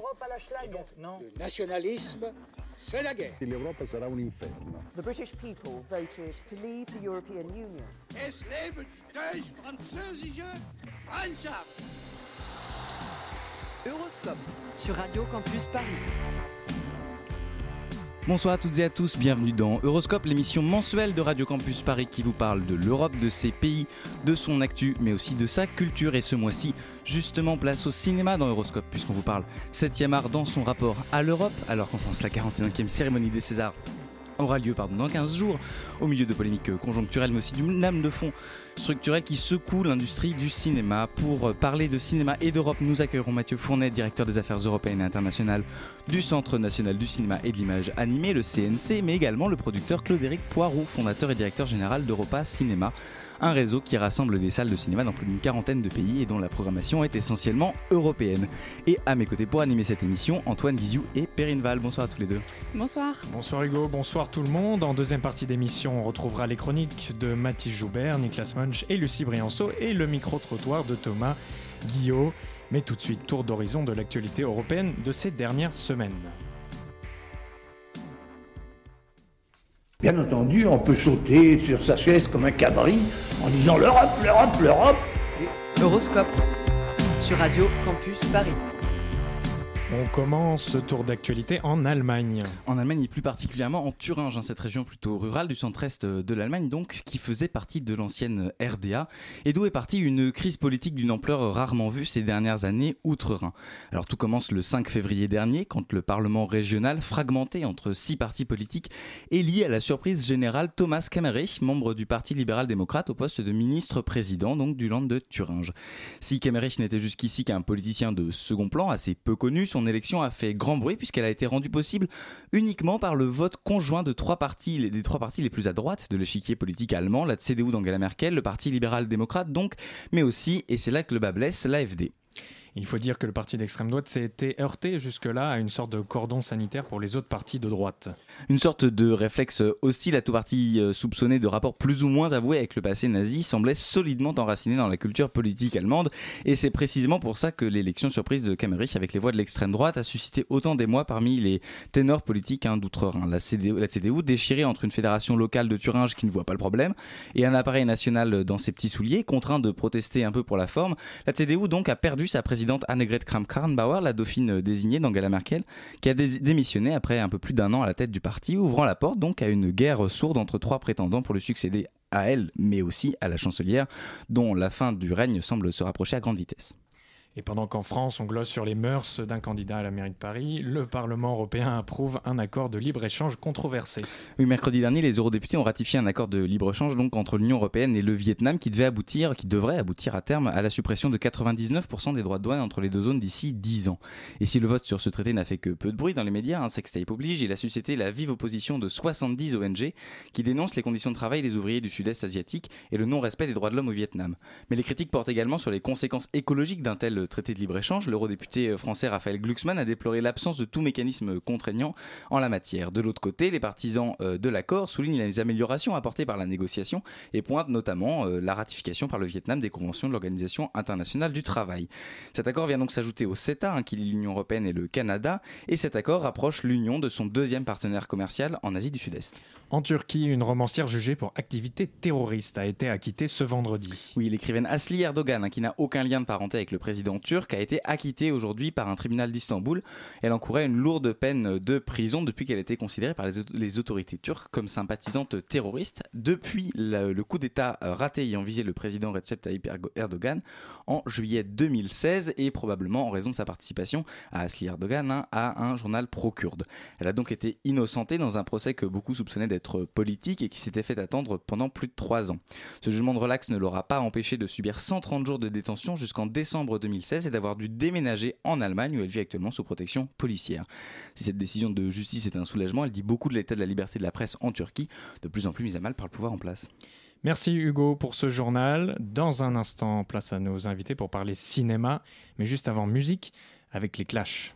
l'Europe à la schlag. Non. Le nationalisme, c'est la guerre. L'Europa sarà un inferno. The British people voted to leave the European Union. Es Freundschaft! Euroscope sur Radio Campus Paris. Bonsoir à toutes et à tous, bienvenue dans Euroscope, l'émission mensuelle de Radio Campus Paris qui vous parle de l'Europe, de ses pays, de son actu, mais aussi de sa culture. Et ce mois-ci, justement, place au cinéma dans Euroscope, puisqu'on vous parle 7e art dans son rapport à l'Europe, alors qu'en France, la 41e cérémonie des Césars aura lieu dans 15 jours, au milieu de polémiques conjoncturelles, mais aussi d'une lame de fond structurelle qui secoue l'industrie du cinéma. Pour parler de cinéma et d'Europe, nous accueillerons Mathieu Fournet, directeur des affaires européennes et internationales du Centre national du cinéma et de l'image animée, le CNC, mais également le producteur Claude-Éric Poirot, fondateur et directeur général d'Europa Cinéma un réseau qui rassemble des salles de cinéma dans plus d'une quarantaine de pays et dont la programmation est essentiellement européenne. Et à mes côtés pour animer cette émission, Antoine Guizou et Perrine Val. Bonsoir à tous les deux. Bonsoir. Bonsoir Hugo, bonsoir tout le monde. En deuxième partie d'émission, on retrouvera les chroniques de Mathis Joubert, Niklas Munch et Lucie Brianceau et le micro-trottoir de Thomas Guillot. Mais tout de suite, tour d'horizon de l'actualité européenne de ces dernières semaines. Bien entendu, on peut sauter sur sa chaise comme un cabri en disant l'Europe, l'Europe, l'Europe. Euroscope sur Radio Campus Paris. On commence ce tour d'actualité en Allemagne. En Allemagne et plus particulièrement en Thuringe, hein, cette région plutôt rurale du centre-est de l'Allemagne, donc qui faisait partie de l'ancienne RDA, et d'où est partie une crise politique d'une ampleur rarement vue ces dernières années outre-Rhin. Alors tout commence le 5 février dernier, quand le Parlement régional, fragmenté entre six partis politiques, élit à la surprise générale Thomas Kemmerich, membre du Parti libéral-démocrate, au poste de ministre-président donc du land de Thuringe. Si Kemmerich n'était jusqu'ici qu'un politicien de second plan, assez peu connu, son élection a fait grand bruit puisqu'elle a été rendue possible uniquement par le vote conjoint de trois partis, des trois partis les plus à droite de l'échiquier politique allemand, la CDU d'Angela Merkel, le Parti libéral-démocrate donc, mais aussi, et c'est là que le bas blesse, l'AFD. Il faut dire que le parti d'extrême droite s'est été heurté jusque-là à une sorte de cordon sanitaire pour les autres partis de droite. Une sorte de réflexe hostile à tout parti euh, soupçonné de rapports plus ou moins avoués avec le passé nazi semblait solidement enraciné dans la culture politique allemande et c'est précisément pour ça que l'élection surprise de Kemmerich avec les voix de l'extrême droite a suscité autant d'émoi parmi les ténors politiques hein, d'outre-Rhin. La CDU, la CDU, déchirée entre une fédération locale de Thuringe qui ne voit pas le problème et un appareil national dans ses petits souliers, contraint de protester un peu pour la forme, la CDU donc a perdu sa présidence présidente Annegret Kramp-Karrenbauer, la dauphine désignée d'Angela Merkel, qui a démissionné après un peu plus d'un an à la tête du parti, ouvrant la porte donc à une guerre sourde entre trois prétendants pour le succéder à elle, mais aussi à la chancelière, dont la fin du règne semble se rapprocher à grande vitesse. Pendant qu'en France, on glosse sur les mœurs d'un candidat à la mairie de Paris, le Parlement européen approuve un accord de libre-échange controversé. Oui, mercredi dernier, les eurodéputés ont ratifié un accord de libre-échange donc entre l'Union européenne et le Vietnam qui devait aboutir, qui devrait aboutir à terme à la suppression de 99% des droits de douane entre les deux zones d'ici 10 ans. Et si le vote sur ce traité n'a fait que peu de bruit dans les médias, un sextape oblige, il a suscité la vive opposition de 70 ONG qui dénoncent les conditions de travail des ouvriers du sud-est asiatique et le non-respect des droits de l'homme au Vietnam. Mais les critiques portent également sur les conséquences écologiques d'un tel traité de libre-échange, l'eurodéputé français Raphaël Glucksmann a déploré l'absence de tout mécanisme contraignant en la matière. De l'autre côté, les partisans de l'accord soulignent les améliorations apportées par la négociation et pointent notamment la ratification par le Vietnam des conventions de l'Organisation internationale du travail. Cet accord vient donc s'ajouter au CETA, hein, qui lie l'Union européenne et le Canada, et cet accord rapproche l'Union de son deuxième partenaire commercial en Asie du Sud-Est. En Turquie, une romancière jugée pour activité terroriste a été acquittée ce vendredi. Oui, l'écrivaine Asli Erdogan, hein, qui n'a aucun lien de parenté avec le président turc, a été acquittée aujourd'hui par un tribunal d'Istanbul. Elle encourait une lourde peine de prison depuis qu'elle était considérée par les, autorités turques comme sympathisante terroriste. Depuis le, coup d'État raté ayant visé le président Recep Tayyip Erdogan en juillet 2016 et probablement en raison de sa participation à Asli Erdogan hein, à un journal pro-kurde. Elle a donc été innocentée dans un procès que beaucoup soupçonnaient d'être politique et qui s'était fait attendre pendant plus de trois ans. Ce jugement de relax ne l'aura pas empêché de subir 130 jours de détention jusqu'en décembre 2016 et d'avoir dû déménager en Allemagne où elle vit actuellement sous protection policière. Si cette décision de justice est un soulagement, elle dit beaucoup de l'état de la liberté de la presse en Turquie, de plus en plus mise à mal par le pouvoir en place. Merci Hugo pour ce journal. Dans un instant, place à nos invités pour parler cinéma, mais juste avant musique avec les Clash.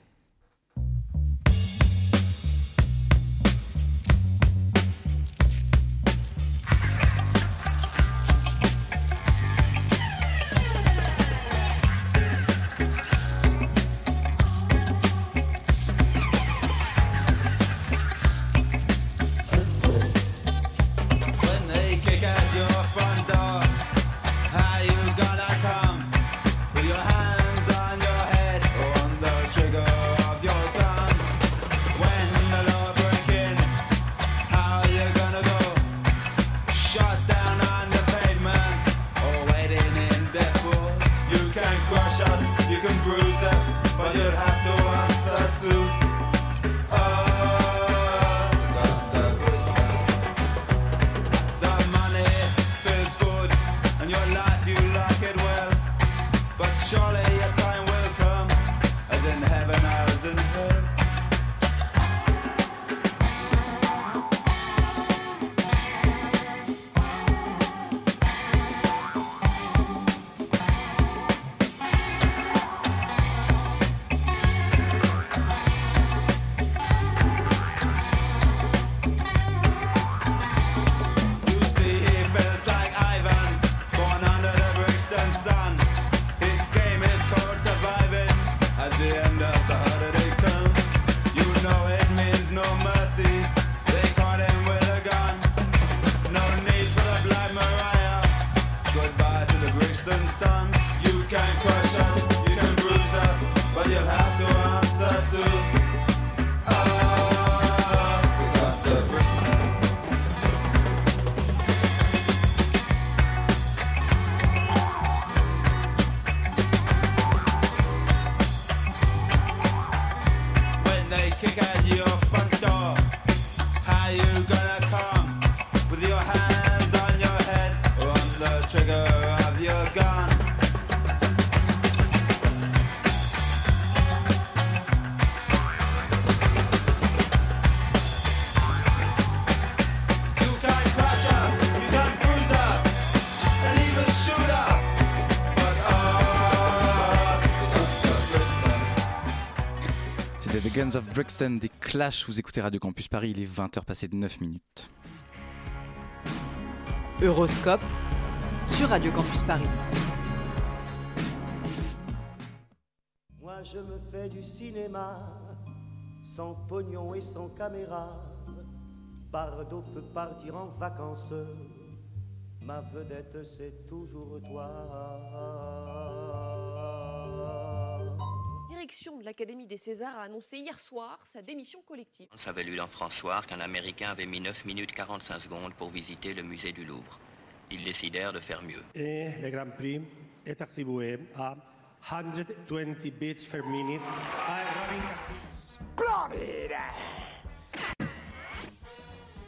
crush us, you can bruise us, but you'll have to C'était The Guns of Brixton des Clash. Vous écoutez Radio Campus Paris, il est 20h passé de 9 minutes. Euroscope sur Radio Campus Paris. Moi je me fais du cinéma, sans pognon et sans caméra. Bardot peut partir en vacances, ma vedette c'est toujours toi. Direction de l'Académie des Césars a annoncé hier soir sa démission collective. On avait lu dans François qu'un Américain avait mis 9 minutes 45 secondes pour visiter le musée du Louvre. Ils décidèrent de faire mieux. Et le Grand Prix est attribué à 120 beats per minute à Splendide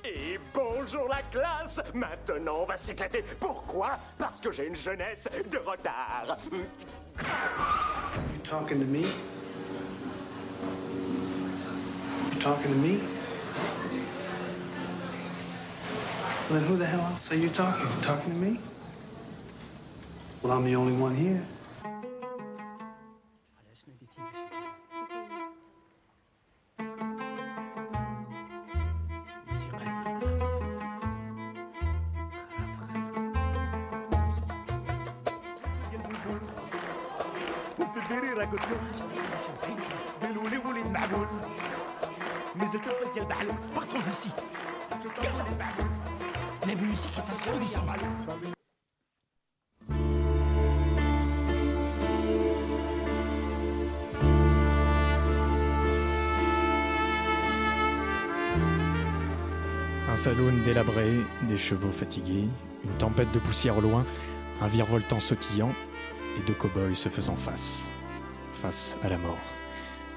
Et bonjour la classe Maintenant on va s'éclater. Pourquoi? Parce que j'ai une jeunesse de retard. You talking to me? You talking to me? Well, then who the hell else are you talking? You talking to me? Well, I'm the only one here. Un saloon délabré, des chevaux fatigués, une tempête de poussière au loin, un virevoltant sautillant et deux cow-boys se faisant face. Face à la mort.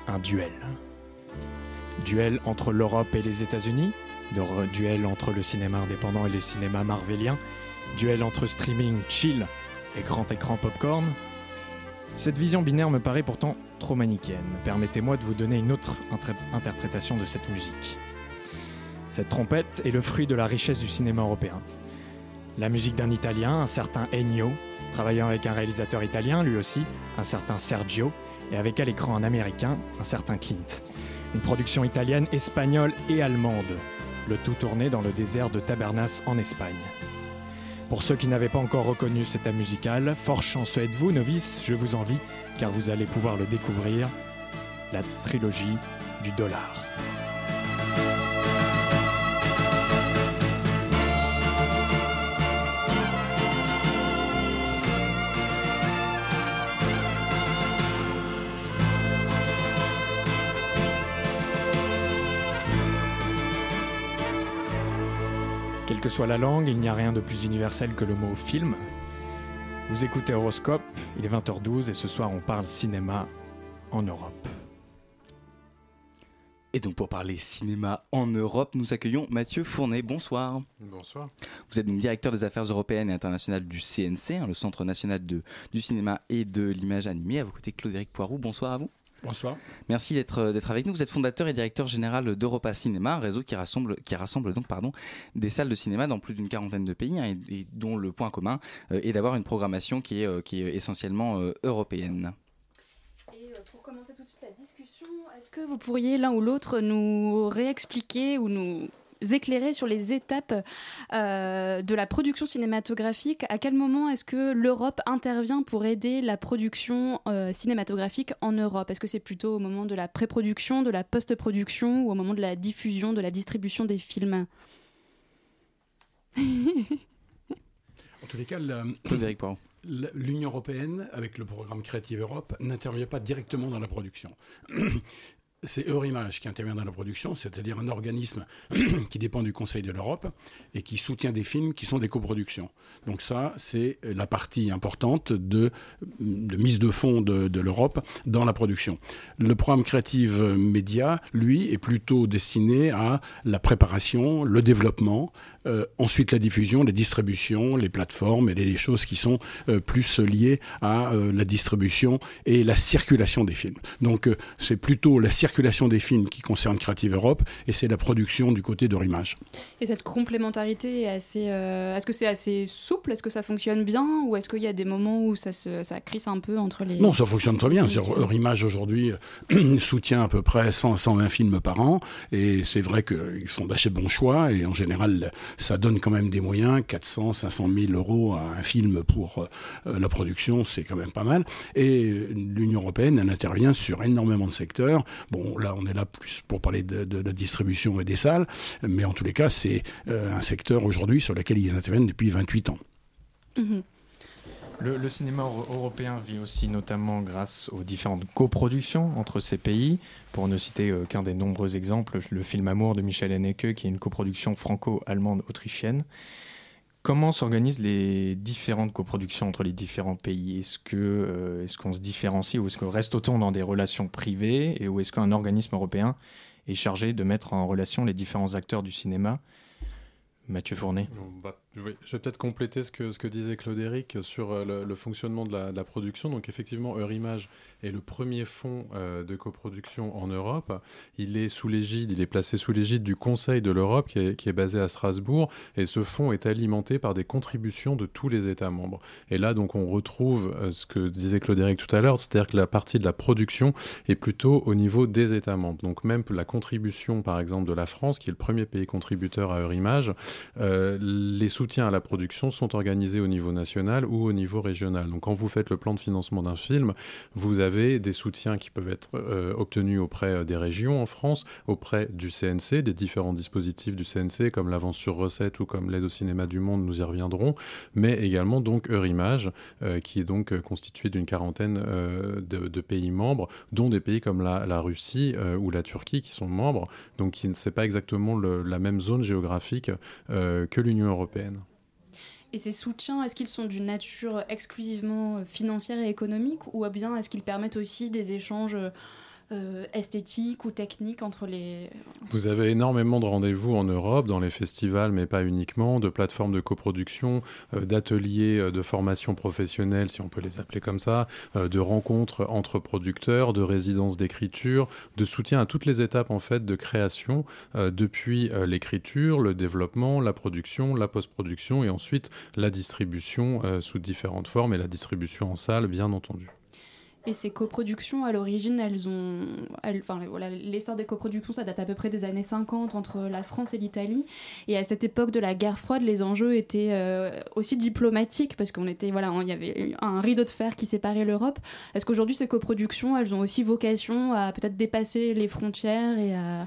Un duel. Duel entre l'Europe et les États-Unis, duel entre le cinéma indépendant et le cinéma marvelien, duel entre streaming chill et grand écran popcorn. Cette vision binaire me paraît pourtant trop manichéenne. Permettez-moi de vous donner une autre interprétation de cette musique. Cette trompette est le fruit de la richesse du cinéma européen. La musique d'un Italien, un certain Ennio, travaillant avec un réalisateur italien, lui aussi, un certain Sergio, et avec à l'écran un Américain, un certain Clint. Une production italienne, espagnole et allemande, le tout tourné dans le désert de Tabernas en Espagne. Pour ceux qui n'avaient pas encore reconnu cet art musical, fort chanceux êtes-vous, novices, je vous envie, car vous allez pouvoir le découvrir, la trilogie du dollar. Quelle que soit la langue, il n'y a rien de plus universel que le mot film. Vous écoutez Horoscope, il est 20h12 et ce soir on parle cinéma en Europe. Et donc pour parler cinéma en Europe, nous accueillons Mathieu Fournet. Bonsoir. Bonsoir. Vous êtes donc directeur des affaires européennes et internationales du CNC, hein, le Centre national de, du cinéma et de l'image animée. À vos côtés, Claude-Éric Poirou. Bonsoir à vous. Bonsoir. Merci d'être d'être avec nous. Vous êtes fondateur et directeur général d'Europa Cinéma, un réseau qui rassemble qui rassemble donc pardon des salles de cinéma dans plus d'une quarantaine de pays hein, et, et dont le point commun euh, est d'avoir une programmation qui est euh, qui est essentiellement euh, européenne. Et euh, pour commencer tout de suite la discussion, est-ce que vous pourriez l'un ou l'autre nous réexpliquer ou nous éclairer sur les étapes euh, de la production cinématographique. À quel moment est-ce que l'Europe intervient pour aider la production euh, cinématographique en Europe? Est-ce que c'est plutôt au moment de la pré-production, de la post-production ou au moment de la diffusion, de la distribution des films? En tous les cas, la- l'Union européenne, avec le programme Creative Europe, n'intervient pas directement dans la production. C'est Eurimage qui intervient dans la production, c'est-à-dire un organisme qui dépend du Conseil de l'Europe et qui soutient des films qui sont des coproductions. Donc ça, c'est la partie importante de, de mise de fonds de, l'Europe dans la production. Le programme Créative Média, lui, est plutôt destiné à la préparation, le développement, euh, ensuite la diffusion, les distributions, les plateformes et les choses qui sont euh, plus liées à euh, la distribution et la circulation des films. Donc c'est plutôt la circulation des films qui concerne Creative Europe et c'est la production du côté de Rimage. Et cette complémentarité est assez. euh, est-ce que c'est assez souple? Est-ce que ça fonctionne bien? Ou est-ce qu'il y a des moments où ça, se, ça crisse un peu entre les. Non, ça fonctionne très bien. Eurimage aujourd'hui soutient à peu près 100 120 films par an et c'est vrai qu'ils font d'assez bons choix et en général ça donne quand même des moyens, 400, 500 000 euros à un film pour euh, la production, c'est quand même pas mal. Et l'Union européenne, elle intervient sur énormément de secteurs. Bon, là on est là plus pour parler de, de la distribution et des salles, mais en tous les cas c'est euh, un secteur aujourd'hui sur lequel ils interviennent depuis 28 ans. Mhm. Le, le cinéma euro- européen vit aussi notamment grâce aux différentes coproductions entre ces pays. Pour ne citer euh, qu'un des nombreux exemples, le film Amour de Michel Haneke, qui est une coproduction franco-allemande-autrichienne. Comment s'organisent les différentes coproductions entre les différents pays? Est-ce que euh, est-ce qu'on se différencie ou est-ce qu'on reste autant dans des relations privées et ou est-ce qu'un organisme européen est chargé de mettre en relation les différents acteurs du cinéma? Mathieu Fournet. Je vais peut-être compléter ce que, disait Claude-Éric sur euh, le, fonctionnement de la, production. Donc effectivement, Eurimage est le premier fonds euh, de coproduction en Europe. Il est sous l'égide, il est placé sous l'égide du Conseil de l'Europe qui est, basé à Strasbourg. Et ce fonds est alimenté par des contributions de tous les États membres. Et là, donc, on retrouve euh, ce que disait Claude-Éric tout à l'heure, c'est-à-dire que la partie de la production est plutôt au niveau des États membres. Donc même la contribution, par exemple, de la France, qui est le premier pays contributeur à Eurimage, euh, les soutiens à la production sont organisés au niveau national ou au niveau régional. Donc quand vous faites le plan de financement d'un film, vous avez des soutiens qui peuvent être euh, obtenus auprès euh, des régions en France, auprès du CNC, des différents dispositifs du CNC comme l'avance sur recette ou comme l'aide au cinéma du monde, nous y reviendrons, mais également donc Eurimage, euh, qui est donc constitué d'une quarantaine de, pays membres, dont des pays comme la, Russie ou la Turquie qui sont membres, donc qui ne c'est pas exactement la même zone géographique que l'Union européenne. Et ces soutiens, est-ce qu'ils sont d'une nature exclusivement euh, financière et économique ou bien est-ce qu'ils permettent aussi des échanges euh, esthétiques ou techniques entre les... Vous avez énormément de rendez-vous en Europe, dans les festivals, mais pas uniquement, de plateformes de coproduction, euh, d'ateliers euh, de formation professionnelle, si on peut les appeler comme ça, de rencontres entre producteurs, de résidences d'écriture, de soutien à toutes les étapes en fait de création, depuis l'écriture, le développement, la production, la post-production et ensuite la distribution sous différentes formes et la distribution en salle, bien entendu. Et ces coproductions, à l'origine, elles ont... Enfin, voilà, l'essor des coproductions, ça date à peu près des années 50 entre la France et l'Italie. Et à cette époque de la guerre froide, les enjeux étaient euh, aussi diplomatiques parce qu'on était... Voilà, il y avait un rideau de fer qui séparait l'Europe. Est-ce qu'aujourd'hui, ces coproductions, elles ont aussi vocation à peut-être dépasser les frontières et à...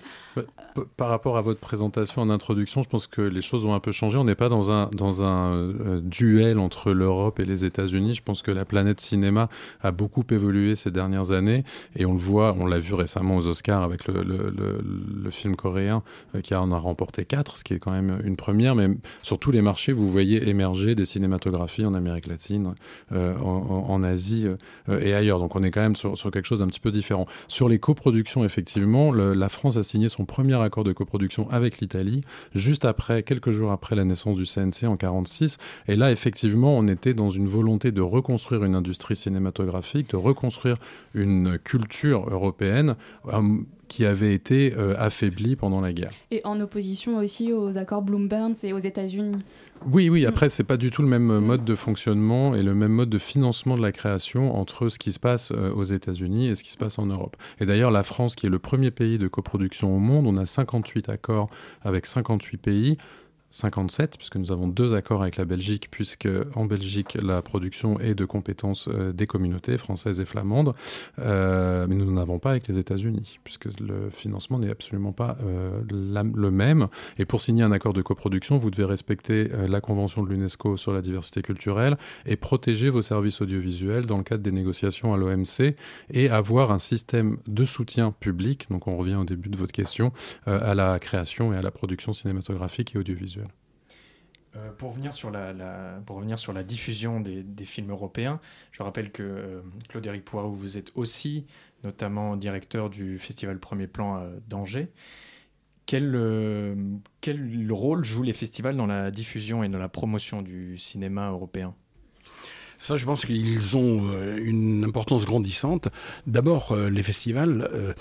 Par rapport à votre présentation en introduction, je pense que les choses ont un peu changé. On n'est pas dans un, dans un euh, duel entre l'Europe et les États-Unis. Je pense que la planète cinéma a beaucoup évolué ces dernières années et on le voit, on l'a vu récemment aux Oscars avec le, film coréen euh, qui en a remporté quatre, ce qui est quand même une première. Mais sur tous les marchés, vous voyez émerger des cinématographies en Amérique latine, euh, en, Asie euh, et ailleurs. Donc on est quand même sur, quelque chose d'un petit peu différent. Sur les coproductions, effectivement, la France a signé son premier accord de coproduction avec l'Italie, juste après, quelques jours après la naissance du CNC en 46. Et là, effectivement, on était dans une volonté de reconstruire une industrie cinématographique, de une culture européenne euh, qui avait été euh, affaiblie pendant la guerre. et en opposition aussi aux accords Bloom-Burns et aux États-Unis. Oui, oui, après, c'est pas du tout le même mode de fonctionnement et le même mode de financement de la création entre ce qui se passe euh, aux États-Unis et ce qui se passe en Europe. Et d'ailleurs, la France, qui est le premier pays de coproduction au monde, on a 58 accords avec 58 pays. 57, puisque nous avons deux accords avec la Belgique, puisque en Belgique, la production est de compétences euh, des communautés françaises et flamandes, euh, mais nous n'en avons pas avec les États-Unis, puisque le financement n'est absolument pas euh, le même. Et pour signer un accord de coproduction, vous devez respecter la Convention de l'UNESCO sur la diversité culturelle et protéger vos services audiovisuels dans le cadre des négociations à l'OMC et avoir un système de soutien public, donc on revient au début de votre question, à la création et à la production cinématographique et audiovisuelle. Euh, pour, revenir sur la, diffusion des, films européens, je rappelle que euh, Claude-Éric Poirot, vous êtes aussi notamment directeur du festival Premier Plan à d'Angers. Quel, euh, quel rôle jouent les festivals dans la diffusion et dans la promotion du cinéma européen? Ça, je pense qu'ils ont euh, une importance grandissante. D'abord, euh, les festivals, euh,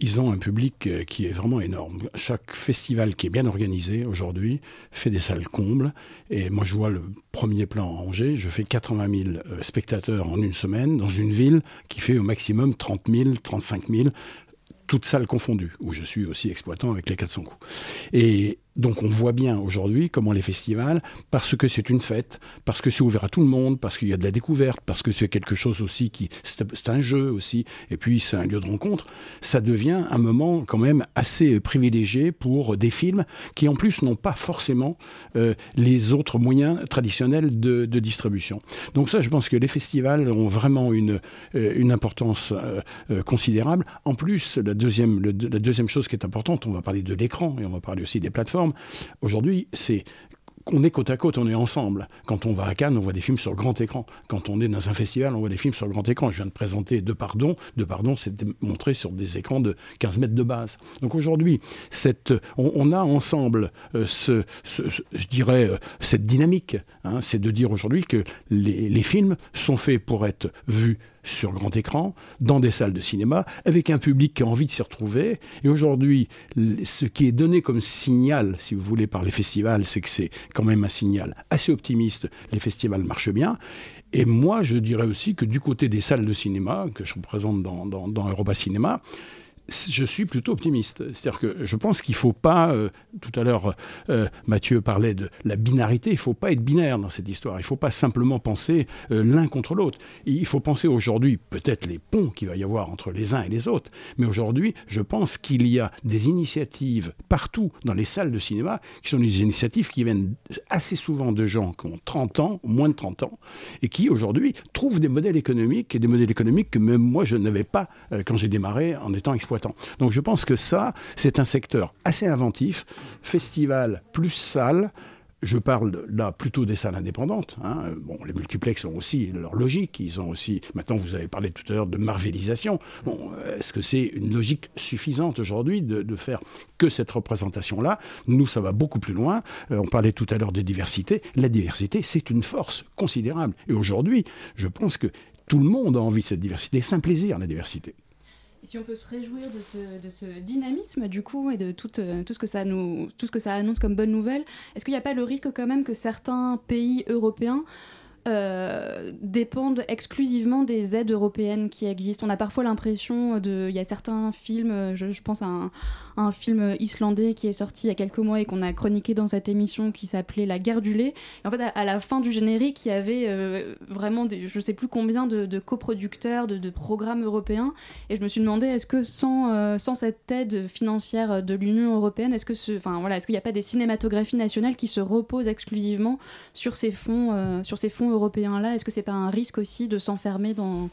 ils ont un public euh, qui est vraiment énorme. Chaque festival qui est bien organisé aujourd'hui fait des salles combles. Et moi, je vois le premier plan à Angers, je fais 80 000 euh, spectateurs en une semaine dans une ville qui fait au maximum 30 000, 35 000 toutes salles confondues, où je suis aussi exploitant avec les 400 coups. Et donc on voit bien aujourd'hui comment les festivals, parce que c'est une fête, parce que c'est ouvert à tout le monde, parce qu'il y a de la découverte, parce que c'est quelque chose aussi qui... C'est un jeu aussi, et puis c'est un lieu de rencontre, ça devient un moment quand même assez privilégié pour des films qui en plus n'ont pas forcément euh, les autres moyens traditionnels de, distribution. Donc ça, je pense que les festivals ont vraiment une, euh, une importance euh, considérable. En plus, la deuxième, la deuxième chose qui est importante, on va parler de l'écran et on va parler aussi des plateformes. Aujourd'hui, c'est on est côte à côte, on est ensemble. Quand on va à Cannes, on voit des films sur grand écran. Quand on est dans un festival, on voit des films sur grand écran. Je viens de présenter De Pardon. De Pardon, c'était montré sur des écrans de 15 mètres de base. Donc aujourd'hui, on, a ensemble, euh, je dirais, euh, cette dynamique. hein. c'est de dire aujourd'hui que les films sont faits pour être vus sur grand écran, dans des salles de cinéma, avec un public qui a envie de s'y retrouver. Et aujourd'hui, ce qui est donné comme signal, si vous voulez, par les festivals, c'est que c'est quand même un signal assez optimiste. Les festivals marchent bien. Et moi, je dirais aussi que du côté des salles de cinéma, que je représente dans, dans, dans Europa Cinéma, je suis plutôt optimiste. C'est-à-dire que je pense qu'il ne faut pas, euh, tout à l'heure, euh, Mathieu parlait de la binarité, il ne faut pas être binaire dans cette histoire. Il ne faut pas simplement penser euh, l'un contre l'autre. Il faut penser aujourd'hui, peut-être les ponts qu'il va y avoir entre les uns et les autres, mais aujourd'hui, je pense qu'il y a des initiatives partout dans les salles de cinéma qui sont des initiatives qui viennent assez souvent de gens qui ont 30 ans, moins de 30 ans, et qui aujourd'hui trouvent des modèles économiques et des modèles économiques que même moi je n'avais pas quand j'ai démarré en étant exploitant. Donc je pense que ça, c'est un secteur assez inventif, festival plus salle. Je parle là plutôt des salles indépendantes. hein. Bon, les multiplex ont aussi leur logique. Ils ont aussi. Maintenant, vous avez parlé tout à l'heure de marvelisation. Bon, est-ce que c'est une logique suffisante aujourd'hui de, de faire que cette représentation-là? Nous, ça va beaucoup plus loin. Euh, on parlait tout à l'heure de diversité. La diversité, c'est une force considérable. Et aujourd'hui, je pense que tout le monde a envie de cette diversité. C'est un plaisir, la diversité. Si on peut se réjouir de ce, dynamisme du coup et de euh, tout, ce que ça nous, tout ce que ça annonce comme bonne nouvelle, est-ce qu'il n'y a pas le risque quand même que certains pays européens euh, dépendent exclusivement des aides européennes qui existent. On a parfois l'impression de, il y a certains films, je, pense à un, film islandais qui est sorti il y a quelques mois et qu'on a chroniqué dans cette émission qui s'appelait La guerre du lait. Et en fait, à, la fin du générique, il y avait euh, vraiment, des, je sais plus combien de, coproducteurs, de, programmes européens. Et je me suis demandé, est-ce que sans, euh, sans cette aide financière de l'Union européenne, est-ce que voilà, est-ce qu'il n'y a pas des cinématographies nationales qui se reposent exclusivement sur ces fonds, sur ces fonds européens-là Est-ce que c'est pas un risque aussi de s'enfermer dans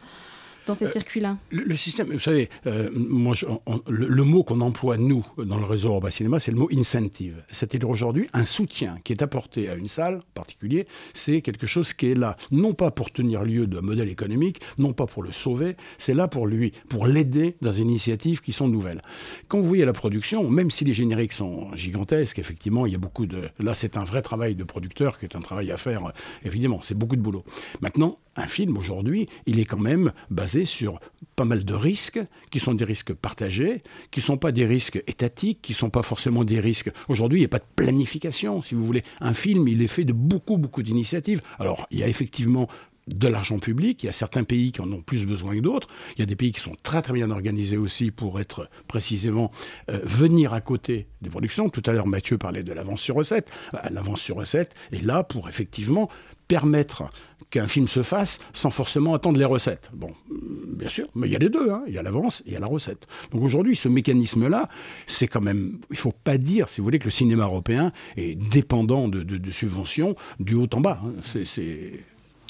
dans ces Euh, circuits-là Le, le système, vous savez, euh, moi, je- on- on- le, le mot qu'on emploie, nous, dans le réseau Urba Cinéma, c'est le mot incentive. C'est-à-dire aujourd'hui, un soutien qui est apporté à une salle en particulier, c'est quelque chose qui est là, non pas pour tenir lieu d'un modèle économique, non pas pour le sauver, c'est là pour lui, pour l'aider dans des initiatives qui sont nouvelles. Quand vous voyez la production, même si les génériques sont gigantesques, effectivement, il y a beaucoup de... Là, c'est un vrai travail de producteur, qui est un travail à faire, euh, évidemment, c'est beaucoup de boulot. Maintenant, un film aujourd'hui, il est quand même basé sur pas mal de risques, qui sont des risques partagés, qui ne sont pas des risques étatiques, qui ne sont pas forcément des risques. Aujourd'hui, il n'y a pas de planification, si vous voulez. Un film, il est fait de beaucoup, beaucoup d'initiatives. Alors, il y a effectivement de l'argent public. Il y a certains pays qui en ont plus besoin que d'autres. Il y a des pays qui sont très très bien organisés aussi pour être précisément euh, venir à côté des productions. Tout à l'heure, Mathieu parlait de l'avance sur recette. Euh, L'avance sur recette est là pour effectivement permettre qu'un film se fasse sans forcément attendre les recettes. Bon, bien sûr, mais il y a les deux, hein. il y a l'avance et il y a la recette. Donc aujourd'hui, ce mécanisme-là, c'est quand même, il faut pas dire, si vous voulez, que le cinéma européen est dépendant de, subventions du haut en bas. hein. C'est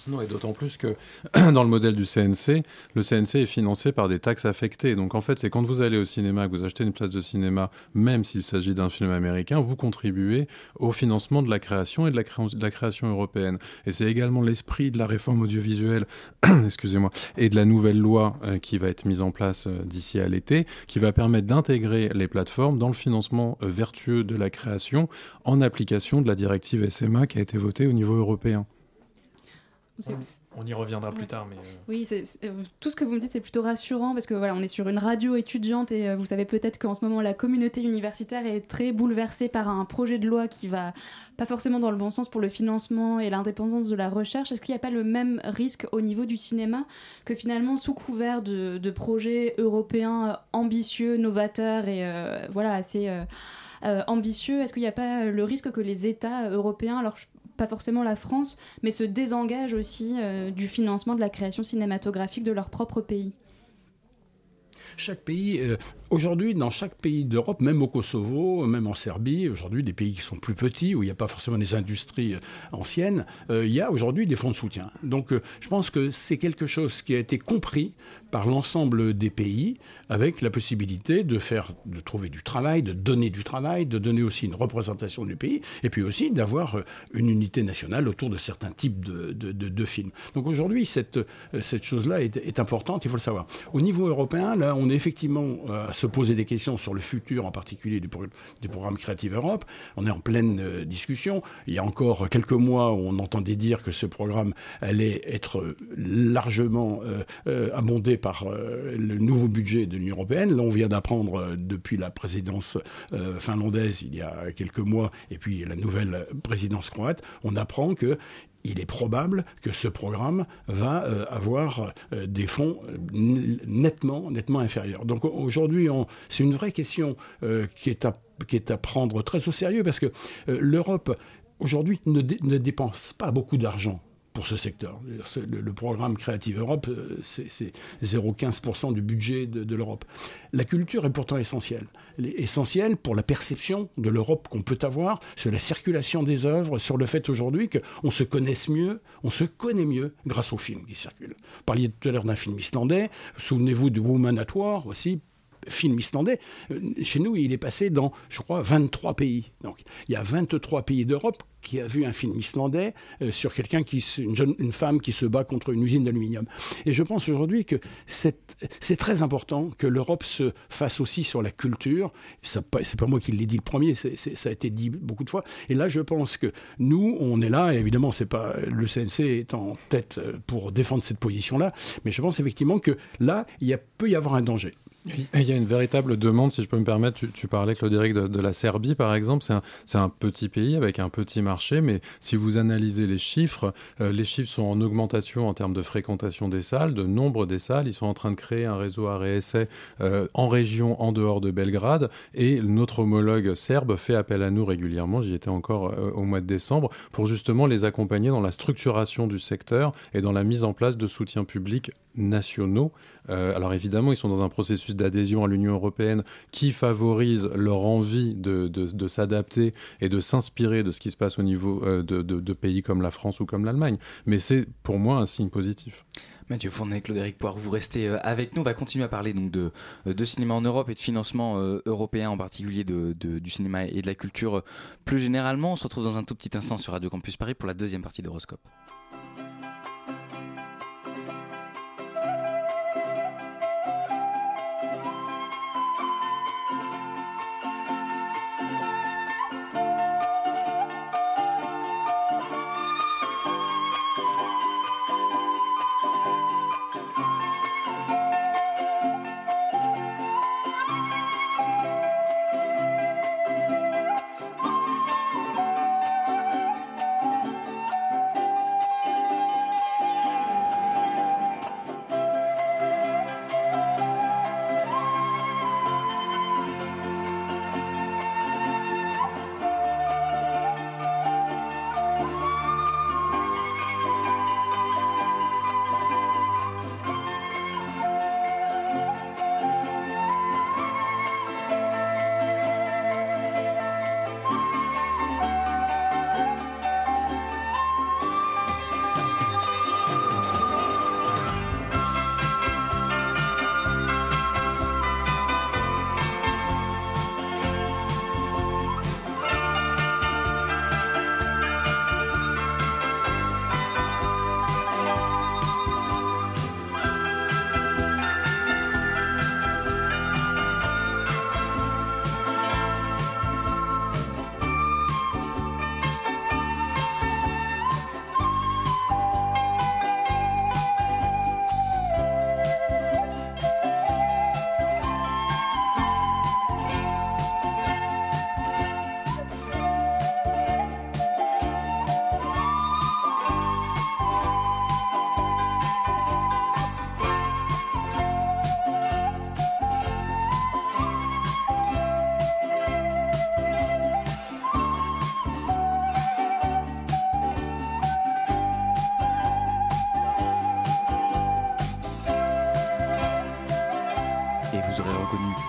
Non, et d'autant plus que dans le modèle du CNC, le CNC est financé par des taxes affectées. Donc en fait, c'est quand vous allez au cinéma, que vous achetez une place de cinéma, même s'il s'agit d'un film américain, vous contribuez au financement de la création et de la, création européenne. Et c'est également l'esprit de la réforme audiovisuelle, excusez-moi, et de la nouvelle loi euh, qui va être mise en place euh, d'ici à l'été, qui va permettre d'intégrer les plateformes dans le financement euh, vertueux de la création en application de la directive SMA qui a été votée au niveau européen. C'est- On y reviendra plus tard, mais. euh, Oui, euh, tout ce que vous me dites c'est plutôt rassurant parce que voilà, on est sur une radio étudiante et euh, vous savez peut-être qu'en ce moment la communauté universitaire est très bouleversée par un projet de loi qui va pas forcément dans le bon sens pour le financement et l'indépendance de la recherche. Est-ce qu'il n'y a pas le même risque au niveau du cinéma que finalement sous couvert de, de projets européens ambitieux, novateurs et euh, voilà assez euh, ambitieux, est-ce qu'il n'y a pas le risque que les États européens, alors je- pas forcément la France, mais se désengagent aussi euh, du financement de la création cinématographique de leur propre pays. Chaque pays, euh, aujourd'hui, dans chaque pays d'Europe, même au Kosovo, même en Serbie, aujourd'hui, des pays qui sont plus petits, où il n'y a pas forcément des industries euh, anciennes, euh, il y a aujourd'hui des fonds de soutien. Donc, euh, je pense que c'est quelque chose qui a été compris par l'ensemble des pays, avec la possibilité de faire, de trouver du travail, de donner du travail, de donner aussi une représentation du pays, et puis aussi d'avoir une unité nationale autour de certains types de, films. Donc aujourd'hui, cette, cette chose-là est, importante, il faut le savoir. Au niveau européen, là, on est effectivement à se poser des questions sur le futur, en particulier du, pro- du programme Creative Europe. On est en pleine euh, discussion. Il y a encore quelques mois, on entendait dire que ce programme allait être euh, largement euh, abondé par le nouveau budget de l'Union européenne. Là, on vient d'apprendre depuis la présidence finlandaise il y a quelques mois et puis la nouvelle présidence croate, on apprend que il est probable que ce programme va euh, avoir euh, des fonds euh, nettement, nettement inférieurs. Donc au- aujourd'hui, c'est une vraie question qui, est à, prendre très au sérieux parce que l'Europe, aujourd'hui, ne dépense pas beaucoup d'argent pour ce secteur. Le, programme Creative Europe, euh, c'est c'est 0,15% du budget de, de l'Europe. La culture est pourtant essentielle. Elle est essentielle pour la perception de l'Europe qu'on peut avoir sur la circulation des œuvres, sur le fait aujourd'hui qu'on se connaisse mieux, on se connaît mieux grâce aux films qui circulent. Vous parliez tout à l'heure d'un film islandais, souvenez-vous de Woman at War aussi, film islandais, euh, chez nous, il est passé dans, je crois, 23 pays. Donc, il y a 23 pays d'Europe qui a vu un film islandais euh, sur quelqu'un qui, une, jeune, une femme qui se bat contre une usine d'aluminium. Et je pense aujourd'hui que c'est très important que l'Europe se fasse aussi sur la culture. C'est pas moi qui l'ai dit le premier, ça a été dit beaucoup de fois. Et là, je pense que nous, on est là. Et évidemment, c'est pas le CNC est en tête euh, pour défendre cette position-là, mais je pense effectivement que là, il peut y avoir un danger. Il y a une véritable demande, si je peux me permettre, tu, tu parlais, Claudéric, de, de la Serbie, par exemple. C'est un, petit pays avec un petit marché, mais si vous analysez les chiffres, euh, les chiffres sont en augmentation en termes de fréquentation des salles, de nombre des salles. Ils sont en train de créer un réseau essai euh, en région, en dehors de Belgrade. Et notre homologue serbe fait appel à nous régulièrement, j'y étais encore euh, au mois de décembre, pour justement les accompagner dans la structuration du secteur et dans la mise en place de soutiens publics nationaux. Euh, alors évidemment, ils sont dans un processus d'adhésion à l'Union européenne qui favorise leur envie de, de- s'adapter et de s'inspirer de ce qui se passe au niveau euh, de, de- pays comme la France ou comme l'Allemagne. Mais c'est pour moi un signe positif. Mathieu Fournet, Claudéric Poire, vous restez euh, avec nous. On va continuer à parler donc de, de cinéma en Europe et de financement européen, en particulier de, du cinéma et de la culture plus généralement. On se retrouve dans un tout petit instant sur Radio Campus Paris pour la deuxième partie d'Horoscope.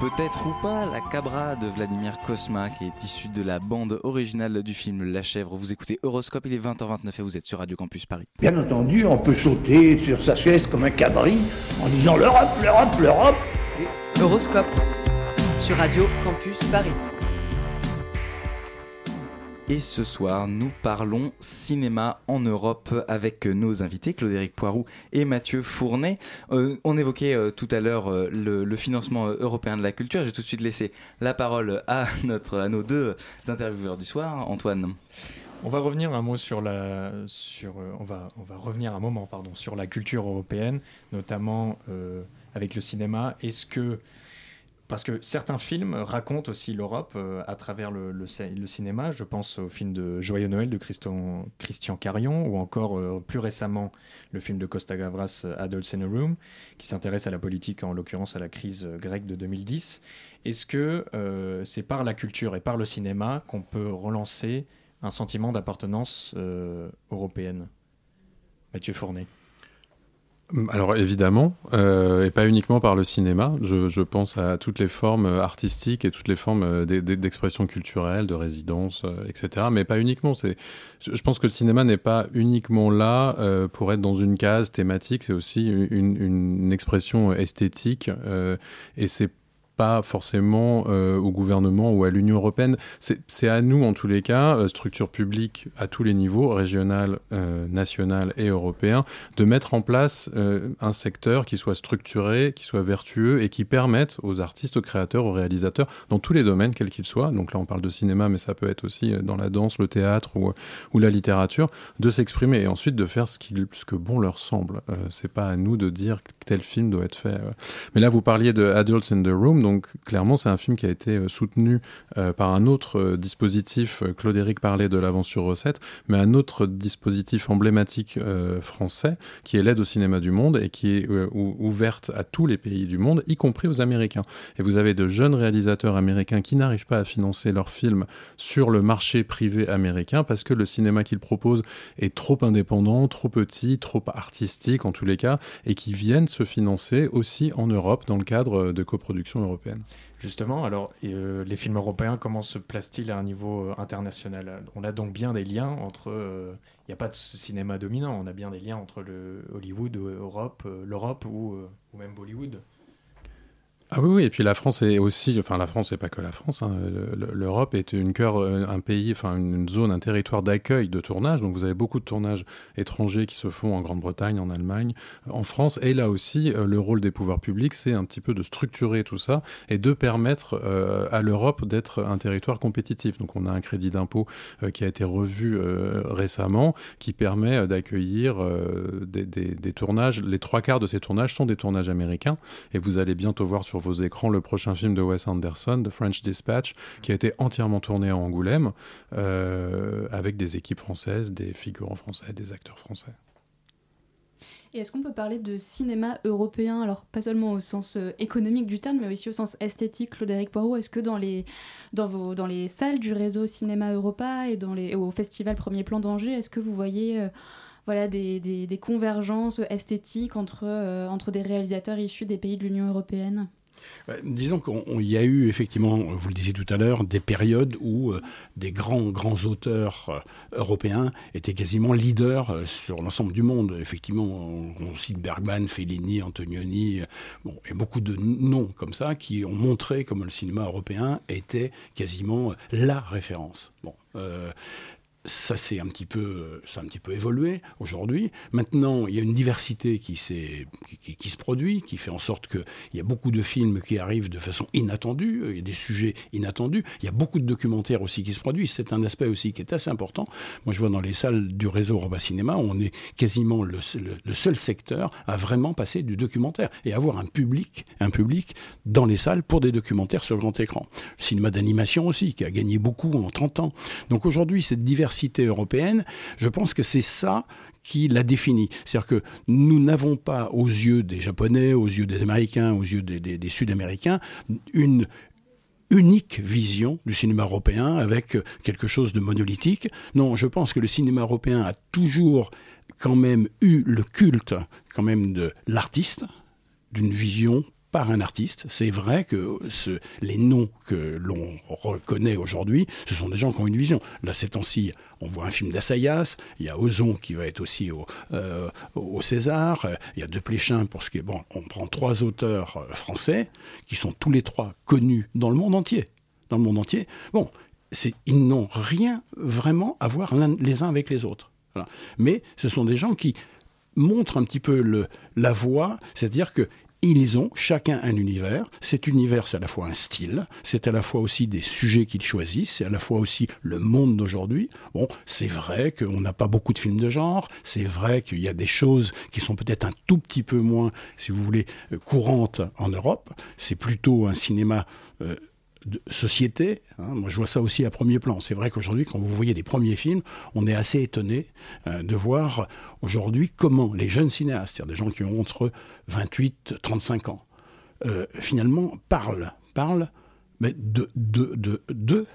Peut-être ou pas la Cabra de Vladimir Kosma qui est issue de la bande originale du film La Chèvre. Vous écoutez Horoscope, il est 20h29 et vous êtes sur Radio Campus Paris. Bien entendu, on peut sauter sur sa chaise comme un cabri en disant l'Europe, l'Europe, l'Europe. Horoscope sur Radio Campus Paris. Et ce soir, nous parlons cinéma en Europe avec nos invités, Claude-Éric Poirou et Mathieu Fournet. Euh, on évoquait euh, tout à l'heure euh, le, financement européen de la culture. J'ai tout de suite laissé la parole à, nos deux intervieweurs du soir. Antoine. On va revenir un mot sur la, on va, revenir un moment, pardon, sur la culture européenne, notamment avec le cinéma. Est-ce que, parce que certains films racontent aussi l'Europe euh, à travers le, le, cin- le cinéma. Je pense au film de Joyeux Noël de Christian, Christian Carion, ou encore euh, plus récemment le film de Costa Gavras, euh, Adults in a Room, qui s'intéresse à la politique, en l'occurrence à la crise grecque de 2010. Est-ce que c'est par la culture et par le cinéma qu'on peut relancer un sentiment d'appartenance européenne? Mathieu Fournet. Alors évidemment, euh, et pas uniquement par le cinéma, je, je pense à toutes les formes euh, artistiques et toutes les formes euh, d'e- d'e- d'expression culturelle, de résidence, euh, etc. Mais pas uniquement. C'est, je pense que le cinéma n'est pas uniquement là euh, pour être dans une case thématique, c'est aussi une, une expression esthétique, euh, et c'est pas forcément euh, au gouvernement ou à l'Union européenne. C'est à nous, en tous les cas, euh, structures publiques à tous les niveaux, régional, euh, national et européen, de mettre en place un secteur qui soit structuré, qui soit vertueux et qui permette aux artistes, aux créateurs, aux réalisateurs, dans tous les domaines, quels qu'ils soient, donc là on parle de cinéma, mais ça peut être aussi dans la danse, le théâtre ou, la littérature, de s'exprimer et ensuite de faire ce, qu'il- ce que bon leur semble. C'est pas à nous de dire que tel film doit être fait. Mais là, vous parliez de Adults in the Room, donc clairement, c'est un film qui a été euh, soutenu euh, par un autre euh, dispositif. Claude-Éric parlait de l'avance sur recette, mais un autre dispositif emblématique français qui est l'aide au cinéma du monde et qui est ou- ouverte à tous les pays du monde, y compris aux Américains. Et vous avez de jeunes réalisateurs américains qui n'arrivent pas à financer leurs films sur le marché privé américain parce que le cinéma qu'ils proposent est trop indépendant, trop petit, trop artistique en tous les cas, et qui viennent se financer aussi en Europe dans le cadre de coproduction Justement, alors euh, les films européens, comment se placent-ils à un niveau euh, international? On a donc bien des liens entre. Il n'y a pas de cinéma dominant, on a bien des liens entre le Hollywood, euh, Europe, euh, l'Europe euh, ou même Bollywood. Ah oui, oui, et puis la France est aussi, enfin la France, c'est pas que la France, hein, le- le- l'Europe est une cœur, euh, un pays, enfin une zone, un territoire d'accueil de tournage, donc vous avez beaucoup de tournages étrangers qui se font en Grande-Bretagne, en Allemagne, en France, et là aussi, euh, le rôle des pouvoirs publics, c'est un petit peu de structurer tout ça et de permettre euh, à l'Europe d'être un territoire compétitif. Donc on a un crédit d'impôt qui a été revu récemment, qui permet d'accueillir des- des tournages, les trois quarts de ces tournages sont des tournages américains, et vous allez bientôt voir sur vos écrans le prochain film de Wes Anderson, The French Dispatch, qui a été entièrement tourné à Angoulême, euh, avec des équipes françaises, des figurants français, des acteurs français. Et est-ce qu'on peut parler de cinéma européen, alors pas seulement au sens euh, économique du terme, mais aussi au sens esthétique, Claude-Éric Poirot Est-ce que dans les, dans, vos, dans les salles du réseau Cinéma Europa et dans les, au festival Premier Plan d'Angers, est-ce que vous voyez euh, voilà, des, des- convergences esthétiques entre, entre des réalisateurs issus des pays de l'Union européenne? Disons qu'il y a eu effectivement, vous le disiez tout à l'heure, des périodes où euh, des grands, grands auteurs euh, européens étaient quasiment leaders euh, sur l'ensemble du monde. Effectivement, on, cite Bergman, Fellini, Antonioni, euh, bon, et beaucoup de noms comme ça qui ont montré comment le cinéma européen était quasiment euh, la référence. Bon, euh, ça s'est un petit peu, a un petit peu évolué aujourd'hui. Maintenant, il y a une diversité qui, qui, qui- se produit, qui fait en sorte qu'il y a beaucoup de films qui arrivent de façon inattendue, il y a des sujets inattendus, il y a beaucoup de documentaires aussi qui se produisent. C'est un aspect aussi qui est assez important. Moi, je vois dans les salles du réseau Europa Cinéma, on est quasiment le, le- seul secteur à vraiment passer du documentaire et avoir un public, un public dans les salles pour des documentaires sur grand écran. Cinéma d'animation aussi, qui a gagné beaucoup en 30 ans. Donc aujourd'hui, cette européenne, je pense que c'est ça qui la définit. C'est-à-dire que nous n'avons pas aux yeux des Japonais, aux yeux des Américains, aux yeux des Sud-Américains, une unique vision du cinéma européen avec quelque chose de monolithique. Non, je pense que le cinéma européen a toujours quand même eu le culte quand même de l'artiste, d'une vision par un artiste. C'est vrai que ce, les noms que l'on reconnaît aujourd'hui, ce sont des gens qui ont une vision. Là, ces temps-ci, on voit un film d'Assayas, il y a Ozon qui va être aussi au, euh, César, il y a De Pléchin pour ce qui est... Bon, on prend trois auteurs euh, français qui sont tous les trois connus dans le monde entier. Dans le monde entier. Bon, ils n'ont rien vraiment à voir les uns avec les autres. Mais ce sont des gens qui montrent un petit peu la voie, c'est-à-dire que ils ont chacun un univers. Cet univers, c'est à la fois un style, c'est à la fois aussi des sujets qu'ils choisissent, c'est à la fois aussi le monde d'aujourd'hui. Bon, c'est vrai qu'on n'a pas beaucoup de films de genre, c'est vrai qu'il y a des choses qui sont peut-être un tout petit peu moins, si vous voulez, courantes en Europe. C'est plutôt un cinéma euh, de société. Hein. Moi, je vois ça aussi à premier plan. C'est vrai qu'aujourd'hui, quand vous voyez les premiers films, on est assez étonné euh, de voir aujourd'hui comment les jeunes cinéastes, c'est-à-dire des gens qui ont entre 28 et 35 ans, euh, finalement parlent, parlent mais de, de, de, de,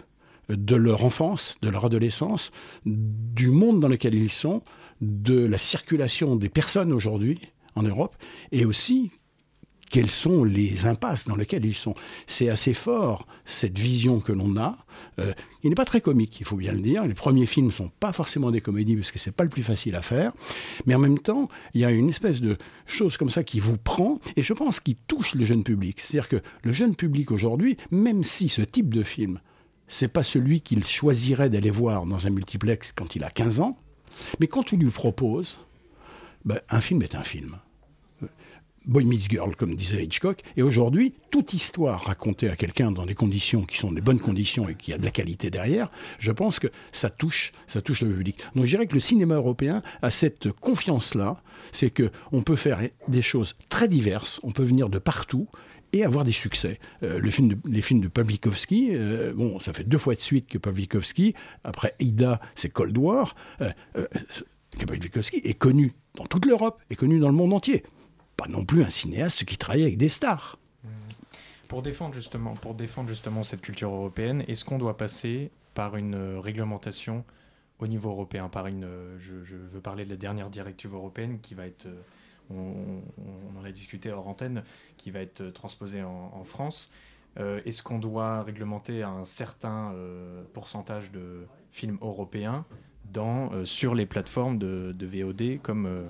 de leur enfance, de leur adolescence, du monde dans lequel ils sont, de la circulation des personnes aujourd'hui en Europe, et aussi quelles sont les impasses dans lesquelles ils sont. C'est assez fort, cette vision que l'on a. Euh, il n'est pas très comique, il faut bien le dire. Les premiers films ne sont pas forcément des comédies parce que c'est pas le plus facile à faire. Mais en même temps, il y a une espèce de chose comme ça qui vous prend et je pense qui touche le jeune public. C'est-à-dire que le jeune public aujourd'hui, même si ce type de film, c'est pas celui qu'il choisirait d'aller voir dans un multiplex quand il a 15 ans, mais quand tu lui proposes, ben, un film est un film. Boy Meets Girl, comme disait Hitchcock. Et aujourd'hui, toute histoire racontée à quelqu'un dans des conditions qui sont des bonnes conditions et qui a de la qualité derrière, je pense que ça touche, ça touche le public. Donc je dirais que le cinéma européen a cette confiance-là, c'est que on peut faire des choses très diverses, on peut venir de partout et avoir des succès. Euh, les films de Pawlikowski, euh, bon, ça fait deux fois de suite que Pawlikowski, après Ida, c'est Cold War, euh, euh Pawlikowski est connu dans toute l'Europe, est connu dans le monde entier pas non plus un cinéaste qui travaille avec des stars. Pour défendre justement, pour défendre justement cette culture européenne, est-ce qu'on doit passer par une euh, réglementation au niveau européen, par une, euh, je, veux parler de la dernière directive européenne qui va être, euh, on, en a discuté hors antenne, qui va être transposée en, France. Est-ce qu'on doit réglementer un certain pourcentage de films européens dans, sur les plateformes de, de VOD comme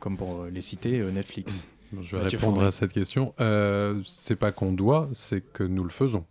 comme pour les citer, Netflix? Je vais répondre à cette question. Euh, c'est pas qu'on doit, c'est que nous le faisons.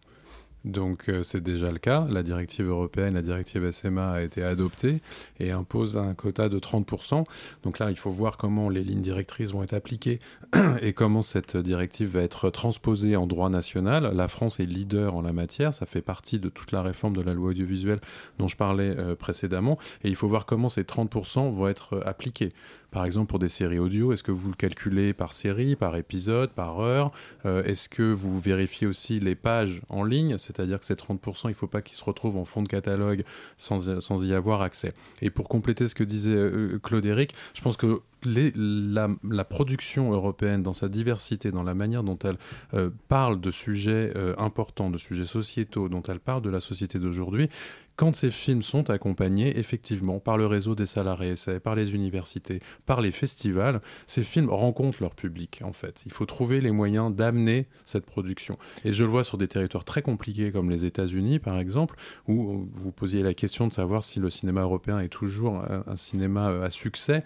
Donc euh, c'est déjà le cas. La directive européenne, la directive SMA a été adoptée et impose un quota de 30%. Donc là, il faut voir comment les lignes directrices vont être appliquées et comment cette directive va être transposée en droit national. La France est leader en la matière. Ça fait partie de toute la réforme de la loi audiovisuelle dont je parlais euh, précédemment. Et il faut voir comment ces 30% vont être euh, appliqués. Par exemple, pour des séries audio, est-ce que vous le calculez par série, par épisode, par heure? Est-ce que vous vérifiez aussi les pages en ligne? C'est-à-dire que ces 30%, il ne faut pas qu'ils se retrouvent en fond de catalogue sans, y avoir accès. Et pour compléter ce que disait euh, Claude Éric, je pense que la, production européenne, dans sa diversité, dans la manière dont elle euh, parle de sujets euh, importants, de sujets sociétaux, dont elle parle de la société d'aujourd'hui, quand ces films sont accompagnés effectivement par le réseau des salariés par les universités, par les festivals, ces films rencontrent leur public en fait. Il faut trouver les moyens d'amener cette production. Et je le vois sur des territoires très compliqués comme les États-Unis par exemple, où vous posiez la question de savoir si le cinéma européen est toujours un cinéma euh, à succès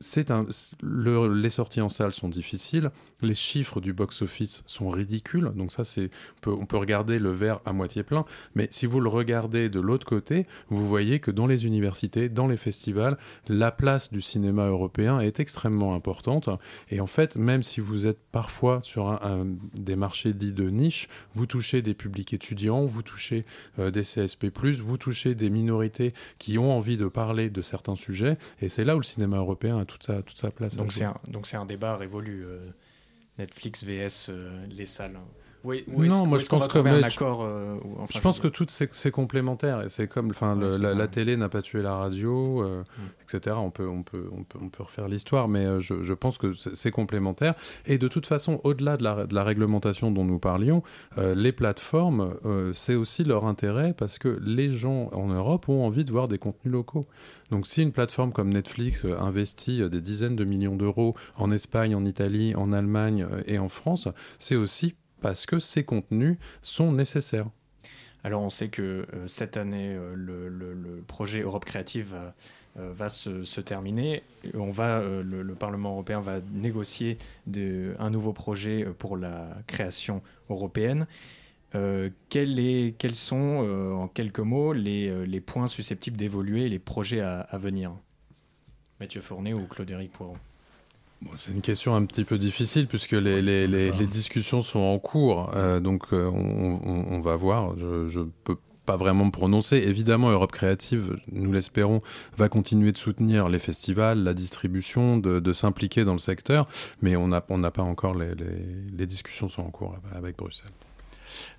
c'est un, les sorties en salle sont difficiles, les chiffres du box-office sont ridicules, donc ça c'est, on peut regarder le verre à moitié plein, mais si vous le regardez de l'autre côté, vous voyez que dans les universités, dans les festivals, la place du cinéma européen est extrêmement importante, et en fait, même si vous êtes parfois sur un, des marchés dits de niche, vous touchez des publics étudiants, vous touchez euh, des CSP+, vous touchez des minorités qui ont envie de parler de certains sujets, et c'est là où le cinéma européen a toute sa, toute sa place. Donc c'est un, donc un débat révolu, euh, Netflix vs euh, les salles. Oui, ou est-ce- non, moi je pense que un accord, euh, enfin, je pense que tout c'est complémentaire et c'est comme enfin Ouais, la, télé n'a pas tué la radio, euh, etc. On peut on peut on peut on peut refaire l'histoire, mais euh, je, je pense que c'est complémentaire et de toute façon au-delà de la, de la réglementation dont nous parlions, euh, les plateformes c'est aussi leur intérêt parce que les gens en Europe ont envie de voir des contenus locaux. Donc si une plateforme comme Netflix investit des dizaines de millions d'euros en Espagne, en Italie, en Allemagne et en France, c'est aussi parce que ces contenus sont nécessaires. Alors on sait que euh, cette année, euh, le, projet Europe Créative euh, va se, terminer. On va, le, le Parlement européen va négocier un nouveau projet pour la création européenne. Quels sont, en quelques mots, les, points susceptibles d'évoluer, les projets à, venir? Mathieu Fournet ou Claude-Éric Poirot Bon, c'est une question un petit peu difficile puisque les, les- les- les discussions sont en cours. Euh, donc euh, on, on- on va voir. Je ne peux pas vraiment me prononcer. Évidemment, Europe Créative, nous l'espérons, va continuer de soutenir les festivals, la distribution, de, de s'impliquer dans le secteur. Mais on n'a on pas encore les, discussions sont en cours avec Bruxelles.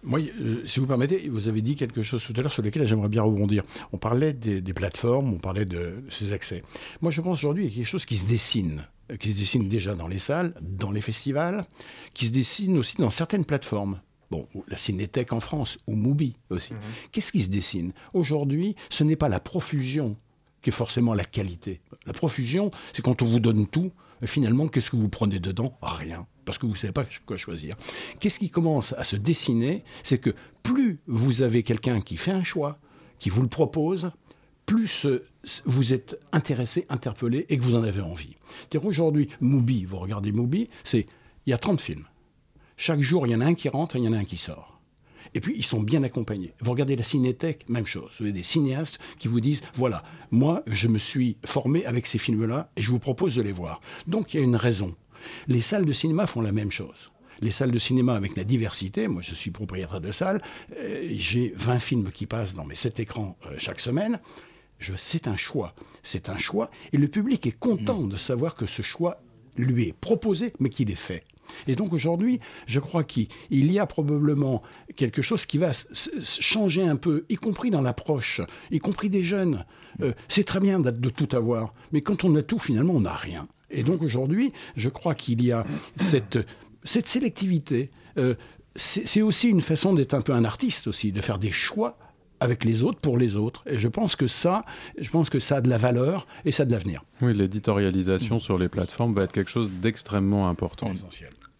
Moi, euh, si vous permettez, vous avez dit quelque chose tout à l'heure sur lequel j'aimerais bien rebondir. On parlait des, des plateformes, on parlait de ces accès. Moi, je pense aujourd'hui qu'il y a quelque chose qui se dessine, qui se dessine déjà dans les salles, dans les festivals, qui se dessine aussi dans certaines plateformes. Bon, la Cinétech en France, ou Mubi aussi. Qu'est-ce qui se dessine? Aujourd'hui, ce n'est pas la profusion qui est forcément la qualité. La profusion, c'est quand on vous donne tout, mais finalement, qu'est-ce que vous prenez dedans? Rien, parce que vous ne savez pas quoi choisir. Qu'est-ce qui commence à se dessiner? C'est que plus vous avez quelqu'un qui fait un choix, qui vous le propose, plus euh, vous êtes intéressé, interpellé et que vous en avez envie. C'est-à-dire aujourd'hui, Mubi, vous regardez Mubi, c'est il y a 30 films. Chaque jour, il y en a un qui rentre et il y en a un qui sort. Et puis, ils sont bien accompagnés. Vous regardez la Cinétech, même chose. Vous avez des cinéastes qui vous disent, voilà, moi, je me suis formé avec ces films-là et je vous propose de les voir. Donc, il y a une raison. Les salles de cinéma font la même chose. Les salles de cinéma avec la diversité, moi je suis propriétaire de salle, euh, j'ai 20 films qui passent dans mes 7 écrans euh, chaque semaine. Je- C'est un choix. C'est un choix. Et le public est content de savoir que ce choix lui est proposé, mais qu'il est fait. Et donc aujourd'hui, je crois qu'il il y a probablement quelque chose qui va changer un peu, y compris dans l'approche, y compris des jeunes. Euh, c'est très bien de tout avoir, mais quand on a tout, finalement, on n'a rien. Et donc aujourd'hui, je crois qu'il y a cette, cette sélectivité. Euh, c'est aussi une façon d'être un peu un artiste aussi, de faire des choix avec les autres, pour les autres. Et je pense que ça, je pense que ça a de la valeur et ça a de l'avenir. Oui, l'éditorialisation sur les plateformes va être quelque chose d'extrêmement important.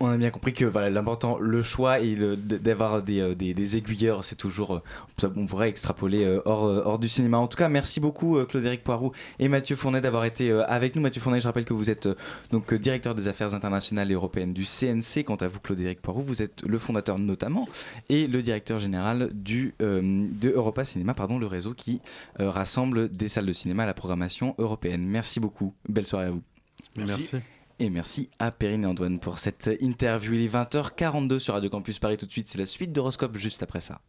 On a bien compris que voilà, l'important, le choix et d'avoir des, euh, des, des aiguilleurs, c'est toujours. euh, on pourrait extrapoler euh, hors, hors du cinéma. En tout cas, merci beaucoup Claude-Éric Poirou et Mathieu Fournet d'avoir été avec nous. Mathieu Fournet, je rappelle que vous êtes donc directeur des affaires internationales et européennes du CNC. Quant à vous, Claude-Éric Poirou, vous êtes le fondateur notamment et le directeur général du, euh, de Europa Cinéma, pardon, le réseau qui euh, rassemble des salles de cinéma à la programmation européenne. Merci beaucoup. Belle soirée à vous. Merci. Merci. Et merci à Perrine et Antoine pour cette interview. Il est 20h42 sur Radio Campus Paris tout de suite. C'est la suite d'Horoscope juste après ça.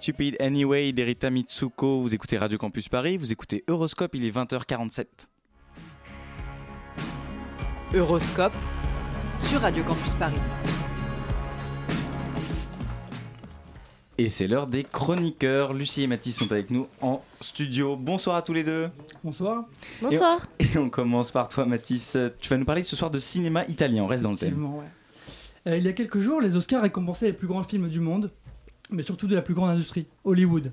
Stupid Anyway d'Erita Mitsuko. Vous écoutez Radio Campus Paris, vous écoutez Euroscope, il est 20h47. Euroscope sur Radio Campus Paris. Et c'est l'heure des chroniqueurs. Lucie et Mathis sont avec nous en studio. Bonsoir à tous les deux. Bonsoir. Bonsoir. Et on, et on commence par toi, Mathis. Tu vas nous parler ce soir de cinéma italien. On reste dans le thème. Effectivement, ouais. Euh, il y a quelques jours, les Oscars récompensaient les plus grands films du monde, mais surtout de la plus grande industrie, Hollywood.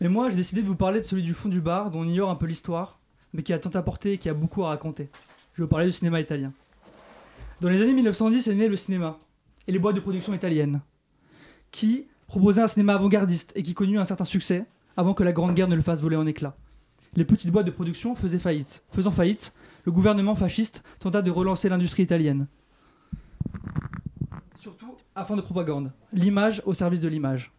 Mais moi, j'ai décidé de vous parler de celui du fond du bar, dont on ignore un peu l'histoire, mais qui a tant apporté et qui a beaucoup à raconter. Je vais vous parler du cinéma italien. Dans les années 1910 est né le cinéma, et les boîtes de production italiennes, qui proposaient un cinéma avant-gardiste et qui connut un certain succès avant que la Grande Guerre ne le fasse voler en éclats. Les petites boîtes de production faisaient faillite. Faisant faillite, le gouvernement fasciste tenta de relancer l'industrie italienne. Surtout afin de propagande, l'image au service de l'image.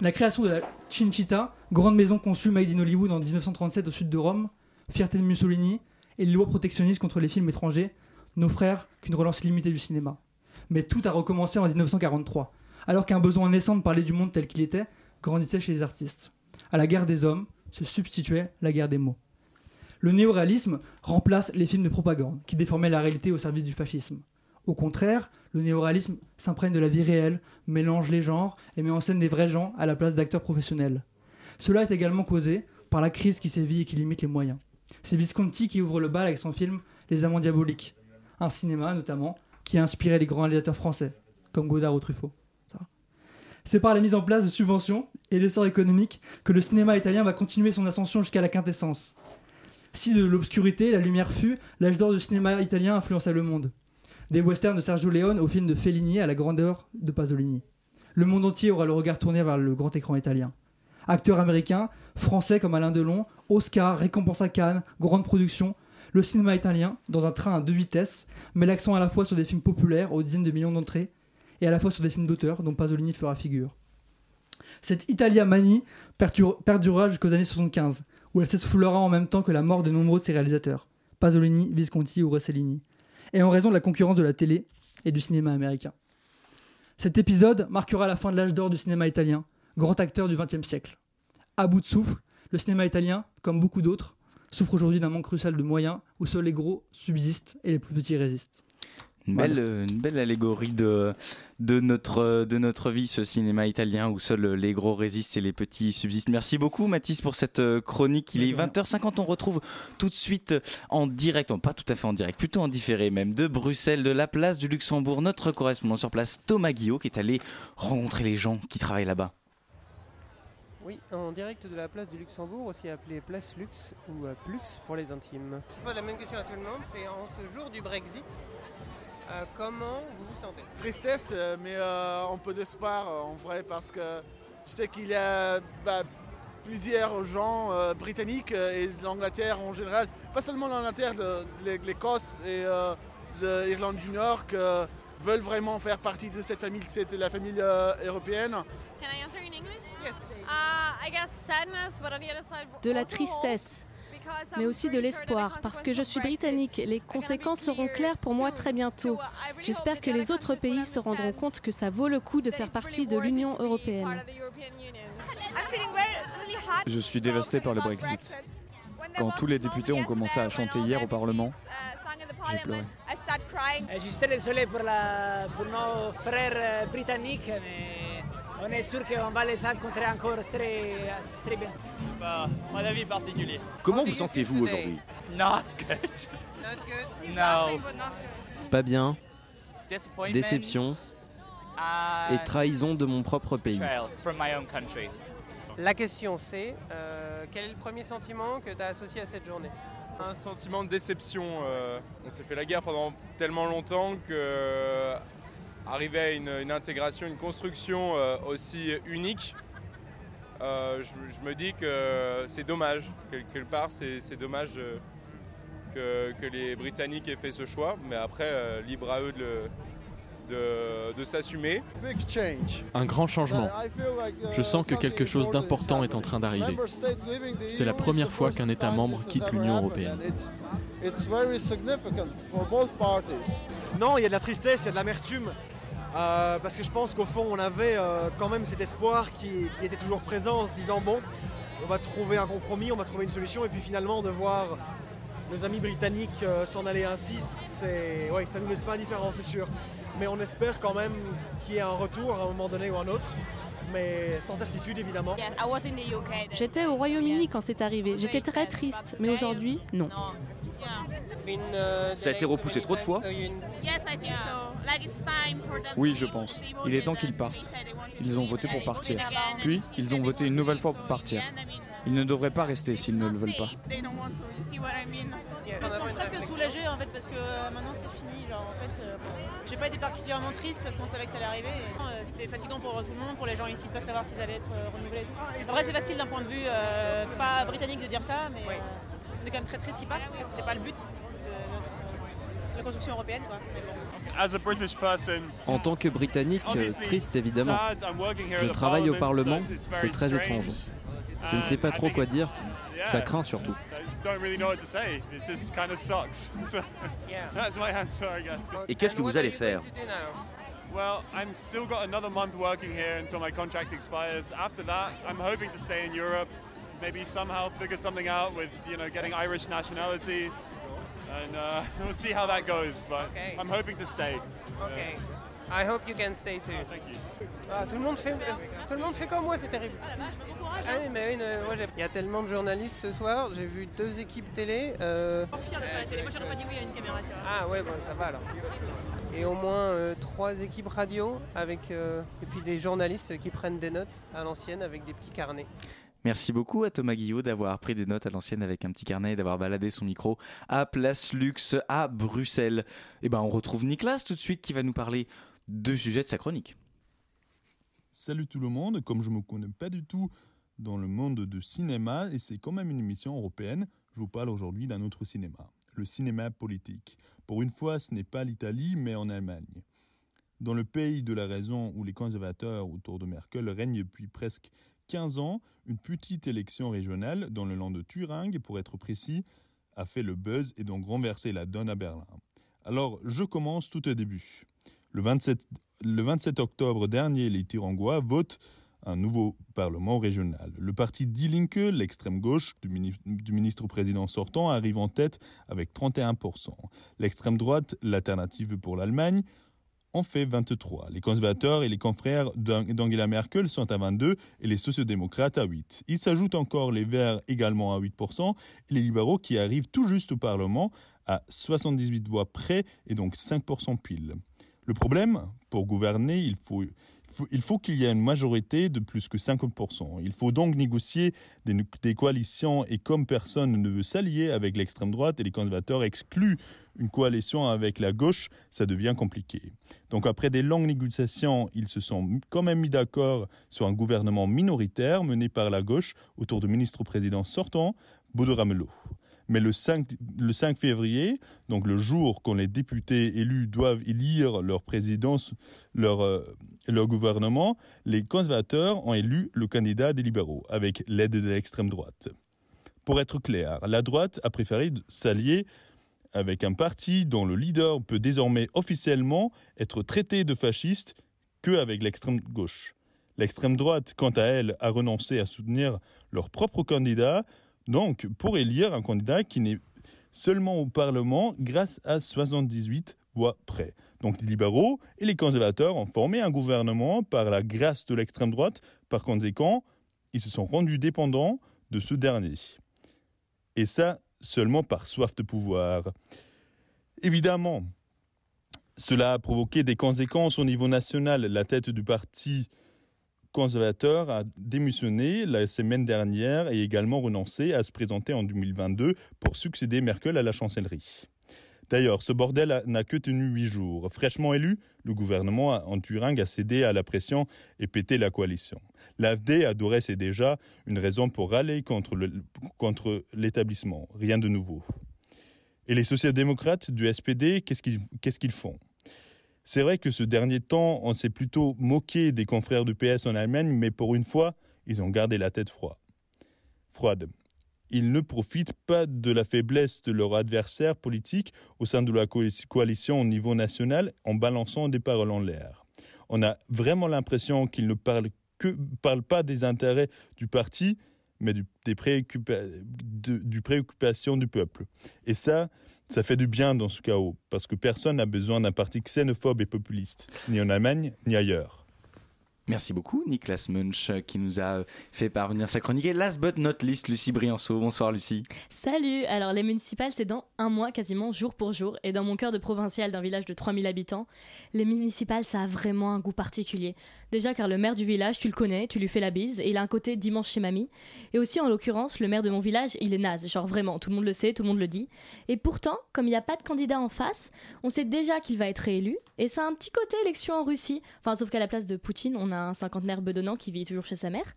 La création de la Cinecittà, grande maison conçue made in Hollywood en 1937 au sud de Rome, fierté de Mussolini, et les lois protectionnistes contre les films étrangers n'offrèrent qu'une relance limitée du cinéma. Mais tout a recommencé en 1943, alors qu'un besoin naissant de parler du monde tel qu'il était grandissait chez les artistes. À la guerre des hommes se substituait la guerre des mots. Le néoréalisme remplace les films de propagande, qui déformaient la réalité au service du fascisme. Au contraire, le néoréalisme s'imprègne de la vie réelle, mélange les genres et met en scène des vrais gens à la place d'acteurs professionnels. Cela est également causé par la crise qui sévit et qui limite les moyens. C'est Visconti qui ouvre le bal avec son film Les Amants Diaboliques, un cinéma notamment qui a inspiré les grands réalisateurs français, comme Godard ou Truffaut. C'est par la mise en place de subventions et l'essor économique que le cinéma italien va continuer son ascension jusqu'à la quintessence. Si de l'obscurité, la lumière fut, l'âge d'or du cinéma italien influença le monde. Des westerns de Sergio Leone au film de Fellini à la grandeur de Pasolini. Le monde entier aura le regard tourné vers le grand écran italien. Acteurs américains, français comme Alain Delon, Oscar, récompense à Cannes, grande production, le cinéma italien, dans un train à deux vitesses, met l'accent à la fois sur des films populaires aux dizaines de millions d'entrées et à la fois sur des films d'auteurs dont Pasolini fera figure. Cette Italia manie perdurera jusqu'aux années 75, où elle s'essoufflera en même temps que la mort de nombreux de ses réalisateurs, Pasolini, Visconti ou Rossellini, et en raison de la concurrence de la télé et du cinéma américain. Cet épisode marquera la fin de l'âge d'or du cinéma italien, grand acteur du XXe siècle. À bout de souffle, le cinéma italien, comme beaucoup d'autres, souffre aujourd'hui d'un manque crucial de moyens où seuls les gros subsistent et les plus petits résistent. Une belle, euh, une belle allégorie de, de, notre, de notre vie, ce cinéma italien où seuls les gros résistent et les petits subsistent. Merci beaucoup Mathis pour cette euh, chronique. Il est 20h50, on retrouve tout de suite en direct, non, pas tout à fait en direct, plutôt en différé même, de Bruxelles, de la place du Luxembourg, notre correspondant sur place Thomas Guillot qui est allé rencontrer les gens qui travaillent là-bas. Oui, en direct de la place du Luxembourg, aussi appelée place Lux ou euh, Plux pour les intimes. Je pose la même question à tout le monde, c'est en ce jour du Brexit, euh, comment vous vous sentez? Tristesse, euh, mais euh, un peu d'espoir euh, en vrai parce que je sais qu'il y a bah, plusieurs gens euh, britanniques et de l'Angleterre en général, pas seulement l'Angleterre, de, de l'Écosse et euh, de l'Irlande du Nord, que veulent vraiment faire partie de cette famille, c'est la famille euh, européenne. Can I answer in English? Yes. Uh, I guess sadness, but on the other side, de la tristesse, mais aussi de l'espoir, parce que je suis britannique. Les conséquences seront claires pour moi très bientôt. J'espère que les autres pays se rendront compte que ça vaut le coup de faire partie de l'Union européenne. Je suis dévasté par le Brexit. Quand tous les députés ont commencé à chanter hier au Parlement, j'ai pleuré. Je suis très désolé pour, la, pour nos frères euh, britanniques, mais on est sûr qu'on va les rencontrer encore très, très bien. Bah, mon avis particulier. Comment vous sentez-vous aujourd'hui Not good. No. Pas bien, déception Uh, et trahison de mon propre pays. betrayal from my own country. La question c'est, euh, quel est le premier sentiment que tu as associé à cette journée? Un sentiment de déception. euh, on s'est fait la guerre pendant tellement longtemps que euh, arriver à une, une intégration, une construction euh, aussi unique, euh, je, je me dis que c'est dommage. Quel- Quelque part, c'est c'est dommage euh, que, que les Britanniques aient fait ce choix. Mais après, euh, libre à eux de, le- de, de s'assumer. Un grand changement. Je sens que quelque chose d'important est en train d'arriver. C'est la première fois qu'un État membre quitte l'Union européenne. Non, il y a de la tristesse, il y a de l'amertume. Euh, parce que je pense qu'au fond, on avait euh, quand même cet espoir qui, qui était toujours présent en se disant bon, on va trouver un compromis, on va trouver une solution, et puis finalement de voir nos amis britanniques euh, s'en aller ainsi, c'est, ouais, ça nous laisse pas indifférents, c'est sûr. Mais on espère quand même qu'il y ait un retour à un moment donné ou un autre, mais sans certitude évidemment. J'étais au Royaume-Uni quand c'est arrivé. J'étais très triste, mais aujourd'hui, non. Ça a été repoussé trop de fois Oui, je pense. Il est temps qu'ils partent. Ils ont voté pour partir. Puis, ils ont voté une nouvelle fois pour partir. Ils ne devraient pas rester s'ils ne le veulent pas. Me sens presque soulagée en fait parce que euh, maintenant c'est fini. Genre en fait, euh, j'ai pas été particulièrement triste parce qu'on savait que ça allait arriver. et, euh, C'était fatigant pour tout le monde, pour les gens ici de pas savoir s'ils allaient être euh, renouvelés. Et tout. En vrai, c'est facile d'un point de vue euh, pas britannique de dire ça, mais euh, on est quand même très triste qu'ils partent parce que c'était pas le but de, notre- de la construction européenne. Quoi. Mais bon. As a British person, En tant que Britannique, euh, triste évidemment. Je travaille au Parlement, c'est très étrange. Je ne sais pas trop quoi dire, ça craint surtout. I just don't really know what to say. It just kind of sucks. So, That's my answer, I guess. Et qu'est-ce que vous allez faire? Maybe somehow figure something out with, you know, getting Irish nationality. And uh, we'll see how that goes, but Okay. I'm hoping to stay. Ok. I hope you can stay too. thank you. Ah, tout, le monde fait, tout le monde fait comme moi, c'est terrible. Ah oui, mais oui, non, moi, j'ai- Il y a tellement de journalistes ce soir, j'ai vu deux équipes télé. euh, Pire de faire la télé. Moi j'aurais pas dit oui à une caméra. Tu vois. Ah ouais, bon, ça va alors. Et au moins euh, trois équipes radio avec euh, et puis des journalistes qui prennent des notes à l'ancienne avec des petits carnets. Merci beaucoup à Thomas Guillot d'avoir pris des notes à l'ancienne avec un petit carnet et d'avoir baladé son micro à Place Luxe à Bruxelles. Et ben on retrouve Nicolas tout de suite qui va nous parler du sujet de sa chronique. Salut tout le monde, comme je ne me connais pas du tout dans le monde du cinéma, et c'est quand même une émission européenne, je vous parle aujourd'hui d'un autre cinéma, le cinéma politique. Pour une fois, ce n'est pas l'Italie, mais en Allemagne. Dans le pays de la raison où les conservateurs autour de Merkel règnent depuis presque 15 ans, une petite élection régionale dans le land de Thuringe, pour être précis, a fait le buzz et donc renversé la donne à Berlin. Alors, je commence tout au début. Le 27, le 27 octobre dernier, les Thuringois votent un nouveau parlement régional. Le parti Die Linke, l'extrême gauche du ministre-président sortant, arrive en tête avec 31%. L'extrême droite, l'alternative pour l'Allemagne, en fait 23. Les conservateurs et les confrères d'Ang- d'Angela Merkel sont à 22 et les sociodémocrates à 8. Il s'ajoute encore les Verts également à 8% et les libéraux qui arrivent tout juste au Parlement à 78 voix près et donc 5% pile. Le problème, pour gouverner, il faut, il faut- il faut qu'il y ait une majorité de plus que 50%. Il faut donc négocier des, coalitions et comme personne ne veut s'allier avec l'extrême droite et les conservateurs excluent une coalition avec la gauche, ça devient compliqué. Donc après des longues négociations, ils se sont quand même mis d'accord sur un gouvernement minoritaire mené par la gauche autour du ministre-président sortant, Bodo. Mais le 5, le 5 février, donc le jour quand les députés élus doivent élire leur présidence, leur, euh, leur gouvernement, les conservateurs ont élu le candidat des libéraux, avec l'aide de l'extrême droite. Pour être clair, la droite a préféré s'allier avec un parti dont le leader peut désormais officiellement être traité de fasciste qu'avec l'extrême gauche. L'extrême droite, quant à elle, a renoncé à soutenir leur propre candidat, donc pour élire un candidat qui n'est seulement au Parlement grâce à 78 voix près. Donc les libéraux et les conservateurs ont formé un gouvernement par la grâce de l'extrême droite. Par conséquent, ils se sont rendus dépendants de ce dernier. Et ça, seulement par soif de pouvoir. Évidemment, cela a provoqué des conséquences au niveau national. La tête du parti conservateur a démissionné la semaine dernière et également renoncé à se présenter en 2022 pour succéder Merkel à la chancellerie. D'ailleurs, ce bordel n'a que tenu huit jours. Fraîchement élu, le gouvernement en Thuringe a cédé à la pression et pété la coalition. L'AFD adorait c'est déjà une raison pour râler contre l'établissement. Rien de nouveau. Et les social-démocrates du SPD, qu'est-ce qu'ils font? C'est vrai que ce dernier temps, on s'est plutôt moqué des confrères du PS en Allemagne, mais pour une fois, ils ont gardé la tête froide. froide. Ils ne profitent pas de la faiblesse de leur adversaire politique au sein de la coali- coalition au niveau national en balançant des paroles en l'air. On a vraiment l'impression qu'il ne parle, que, parle pas des intérêts du parti, mais du, des du préoccupation du peuple. Et ça, ça fait du bien dans ce chaos, parce que personne n'a besoin d'un parti xénophobe et populiste, ni en Allemagne, ni ailleurs. Merci beaucoup, Nicolas Munch, qui nous a fait parvenir sa chronique. Et last but not least, Lucie Brianceau. Bonsoir, Lucie. Salut. Alors, les municipales, c'est dans un mois quasiment, jour pour jour. Et dans mon cœur de provincial d'un village de 3000 habitants, les municipales, ça a vraiment un goût particulier. Déjà car le maire du village, tu le connais, tu lui fais la bise, et il a un côté dimanche chez mamie. Et aussi, en l'occurrence, le maire de mon village, il est naze, genre vraiment, tout le monde le sait, tout le monde le dit. Et pourtant, comme il n'y a pas de candidat en face, on sait déjà qu'il va être réélu, et ça a un petit côté élection en Russie. Enfin, sauf qu'à la place de Poutine, on a un cinquantenaire bedonnant qui vit toujours chez sa mère.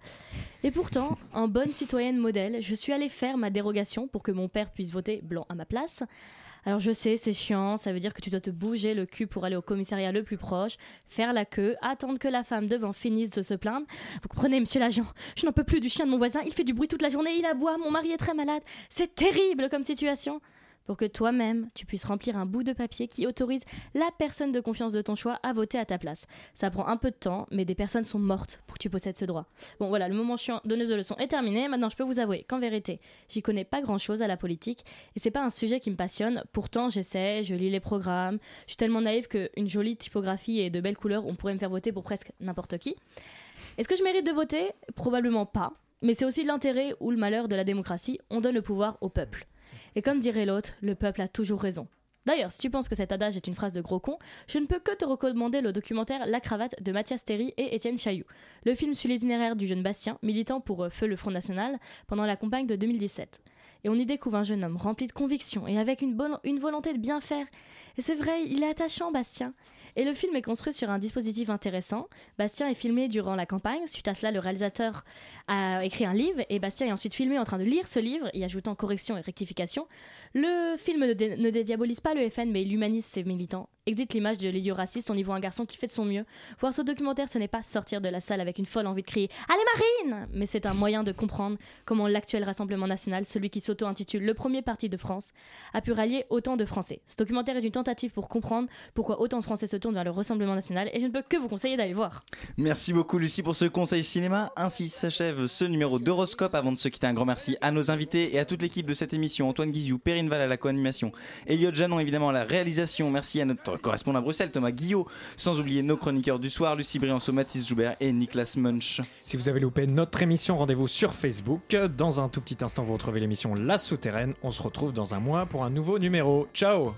Et pourtant, en bonne citoyenne modèle, je suis allée faire ma dérogation pour que mon père puisse voter blanc à ma place. Alors je sais, c'est chiant, ça veut dire que tu dois te bouger le cul pour aller au commissariat le plus proche, faire la queue, attendre que la femme devant finisse de se plaindre. Vous comprenez, monsieur l'agent, je n'en peux plus du chien de mon voisin, il fait du bruit toute la journée, il aboie, mon mari est très malade. C'est terrible comme situation pour que toi-même, tu puisses remplir un bout de papier qui autorise la personne de confiance de ton choix à voter à ta place. Ça prend un peu de temps, mais des personnes sont mortes pour que tu possèdes ce droit. Bon voilà, le moment chiant donneuse de leçons est terminé. Maintenant, je peux vous avouer qu'en vérité, j'y connais pas grand-chose à la politique et c'est pas un sujet qui me passionne. Pourtant, j'essaie, je lis les programmes. Je suis tellement naïve qu'une jolie typographie et de belles couleurs, on pourrait me faire voter pour presque n'importe qui. Est-ce que je mérite de voter? Probablement pas. Mais c'est aussi l'intérêt ou le malheur de la démocratie. On donne le pouvoir au peuple. Et comme dirait l'autre, le peuple a toujours raison. D'ailleurs, si tu penses que cet adage est une phrase de gros con, je ne peux que te recommander le documentaire La cravate de Mathias Théry et Étienne Chailloux, le film sur l'itinéraire du jeune Bastien, militant pour euh, Feu le Front National pendant la campagne de 2017. Et on y découvre un jeune homme rempli de conviction et avec une, bonne, une volonté de bien faire. Et c'est vrai, il est attachant, Bastien. Et le film est construit sur un dispositif intéressant. Bastien est filmé durant la campagne. Suite à cela, le réalisateur a écrit un livre et Bastien est ensuite filmé en train de lire ce livre, y ajoutant correction et rectification. Le film ne, dédiabolise pas le FN, mais il humanise ses militants. Exit l'image de l'idiot raciste, on y voit un garçon qui fait de son mieux. Voir ce documentaire, ce n'est pas sortir de la salle avec une folle envie de crier Allez Marine Mais c'est un moyen de comprendre comment l'actuel Rassemblement national, celui qui s'auto-intitule le premier parti de France, a pu rallier autant de Français. Ce documentaire est une tentative pour comprendre pourquoi autant de Français se tournent vers le Rassemblement national et je ne peux que vous conseiller d'aller voir. Merci beaucoup Lucie pour ce conseil cinéma. Ainsi s'achève ce numéro d'Horoscope. Avant de se quitter, un grand merci à nos invités et à toute l'équipe de cette émission Antoine Guizou, Perrine à la co-animation, Elliot Janon évidemment à la réalisation. Merci à notre correspondant à Bruxelles, Thomas Guillot, sans oublier nos chroniqueurs du soir, Lucie Brianceau, Mathis Joubert et Niklas Munch. Si vous avez loupé notre émission, rendez-vous sur Facebook. Dans un tout petit instant, vous retrouvez l'émission La Souterraine. On se retrouve dans un mois pour un nouveau numéro. Ciao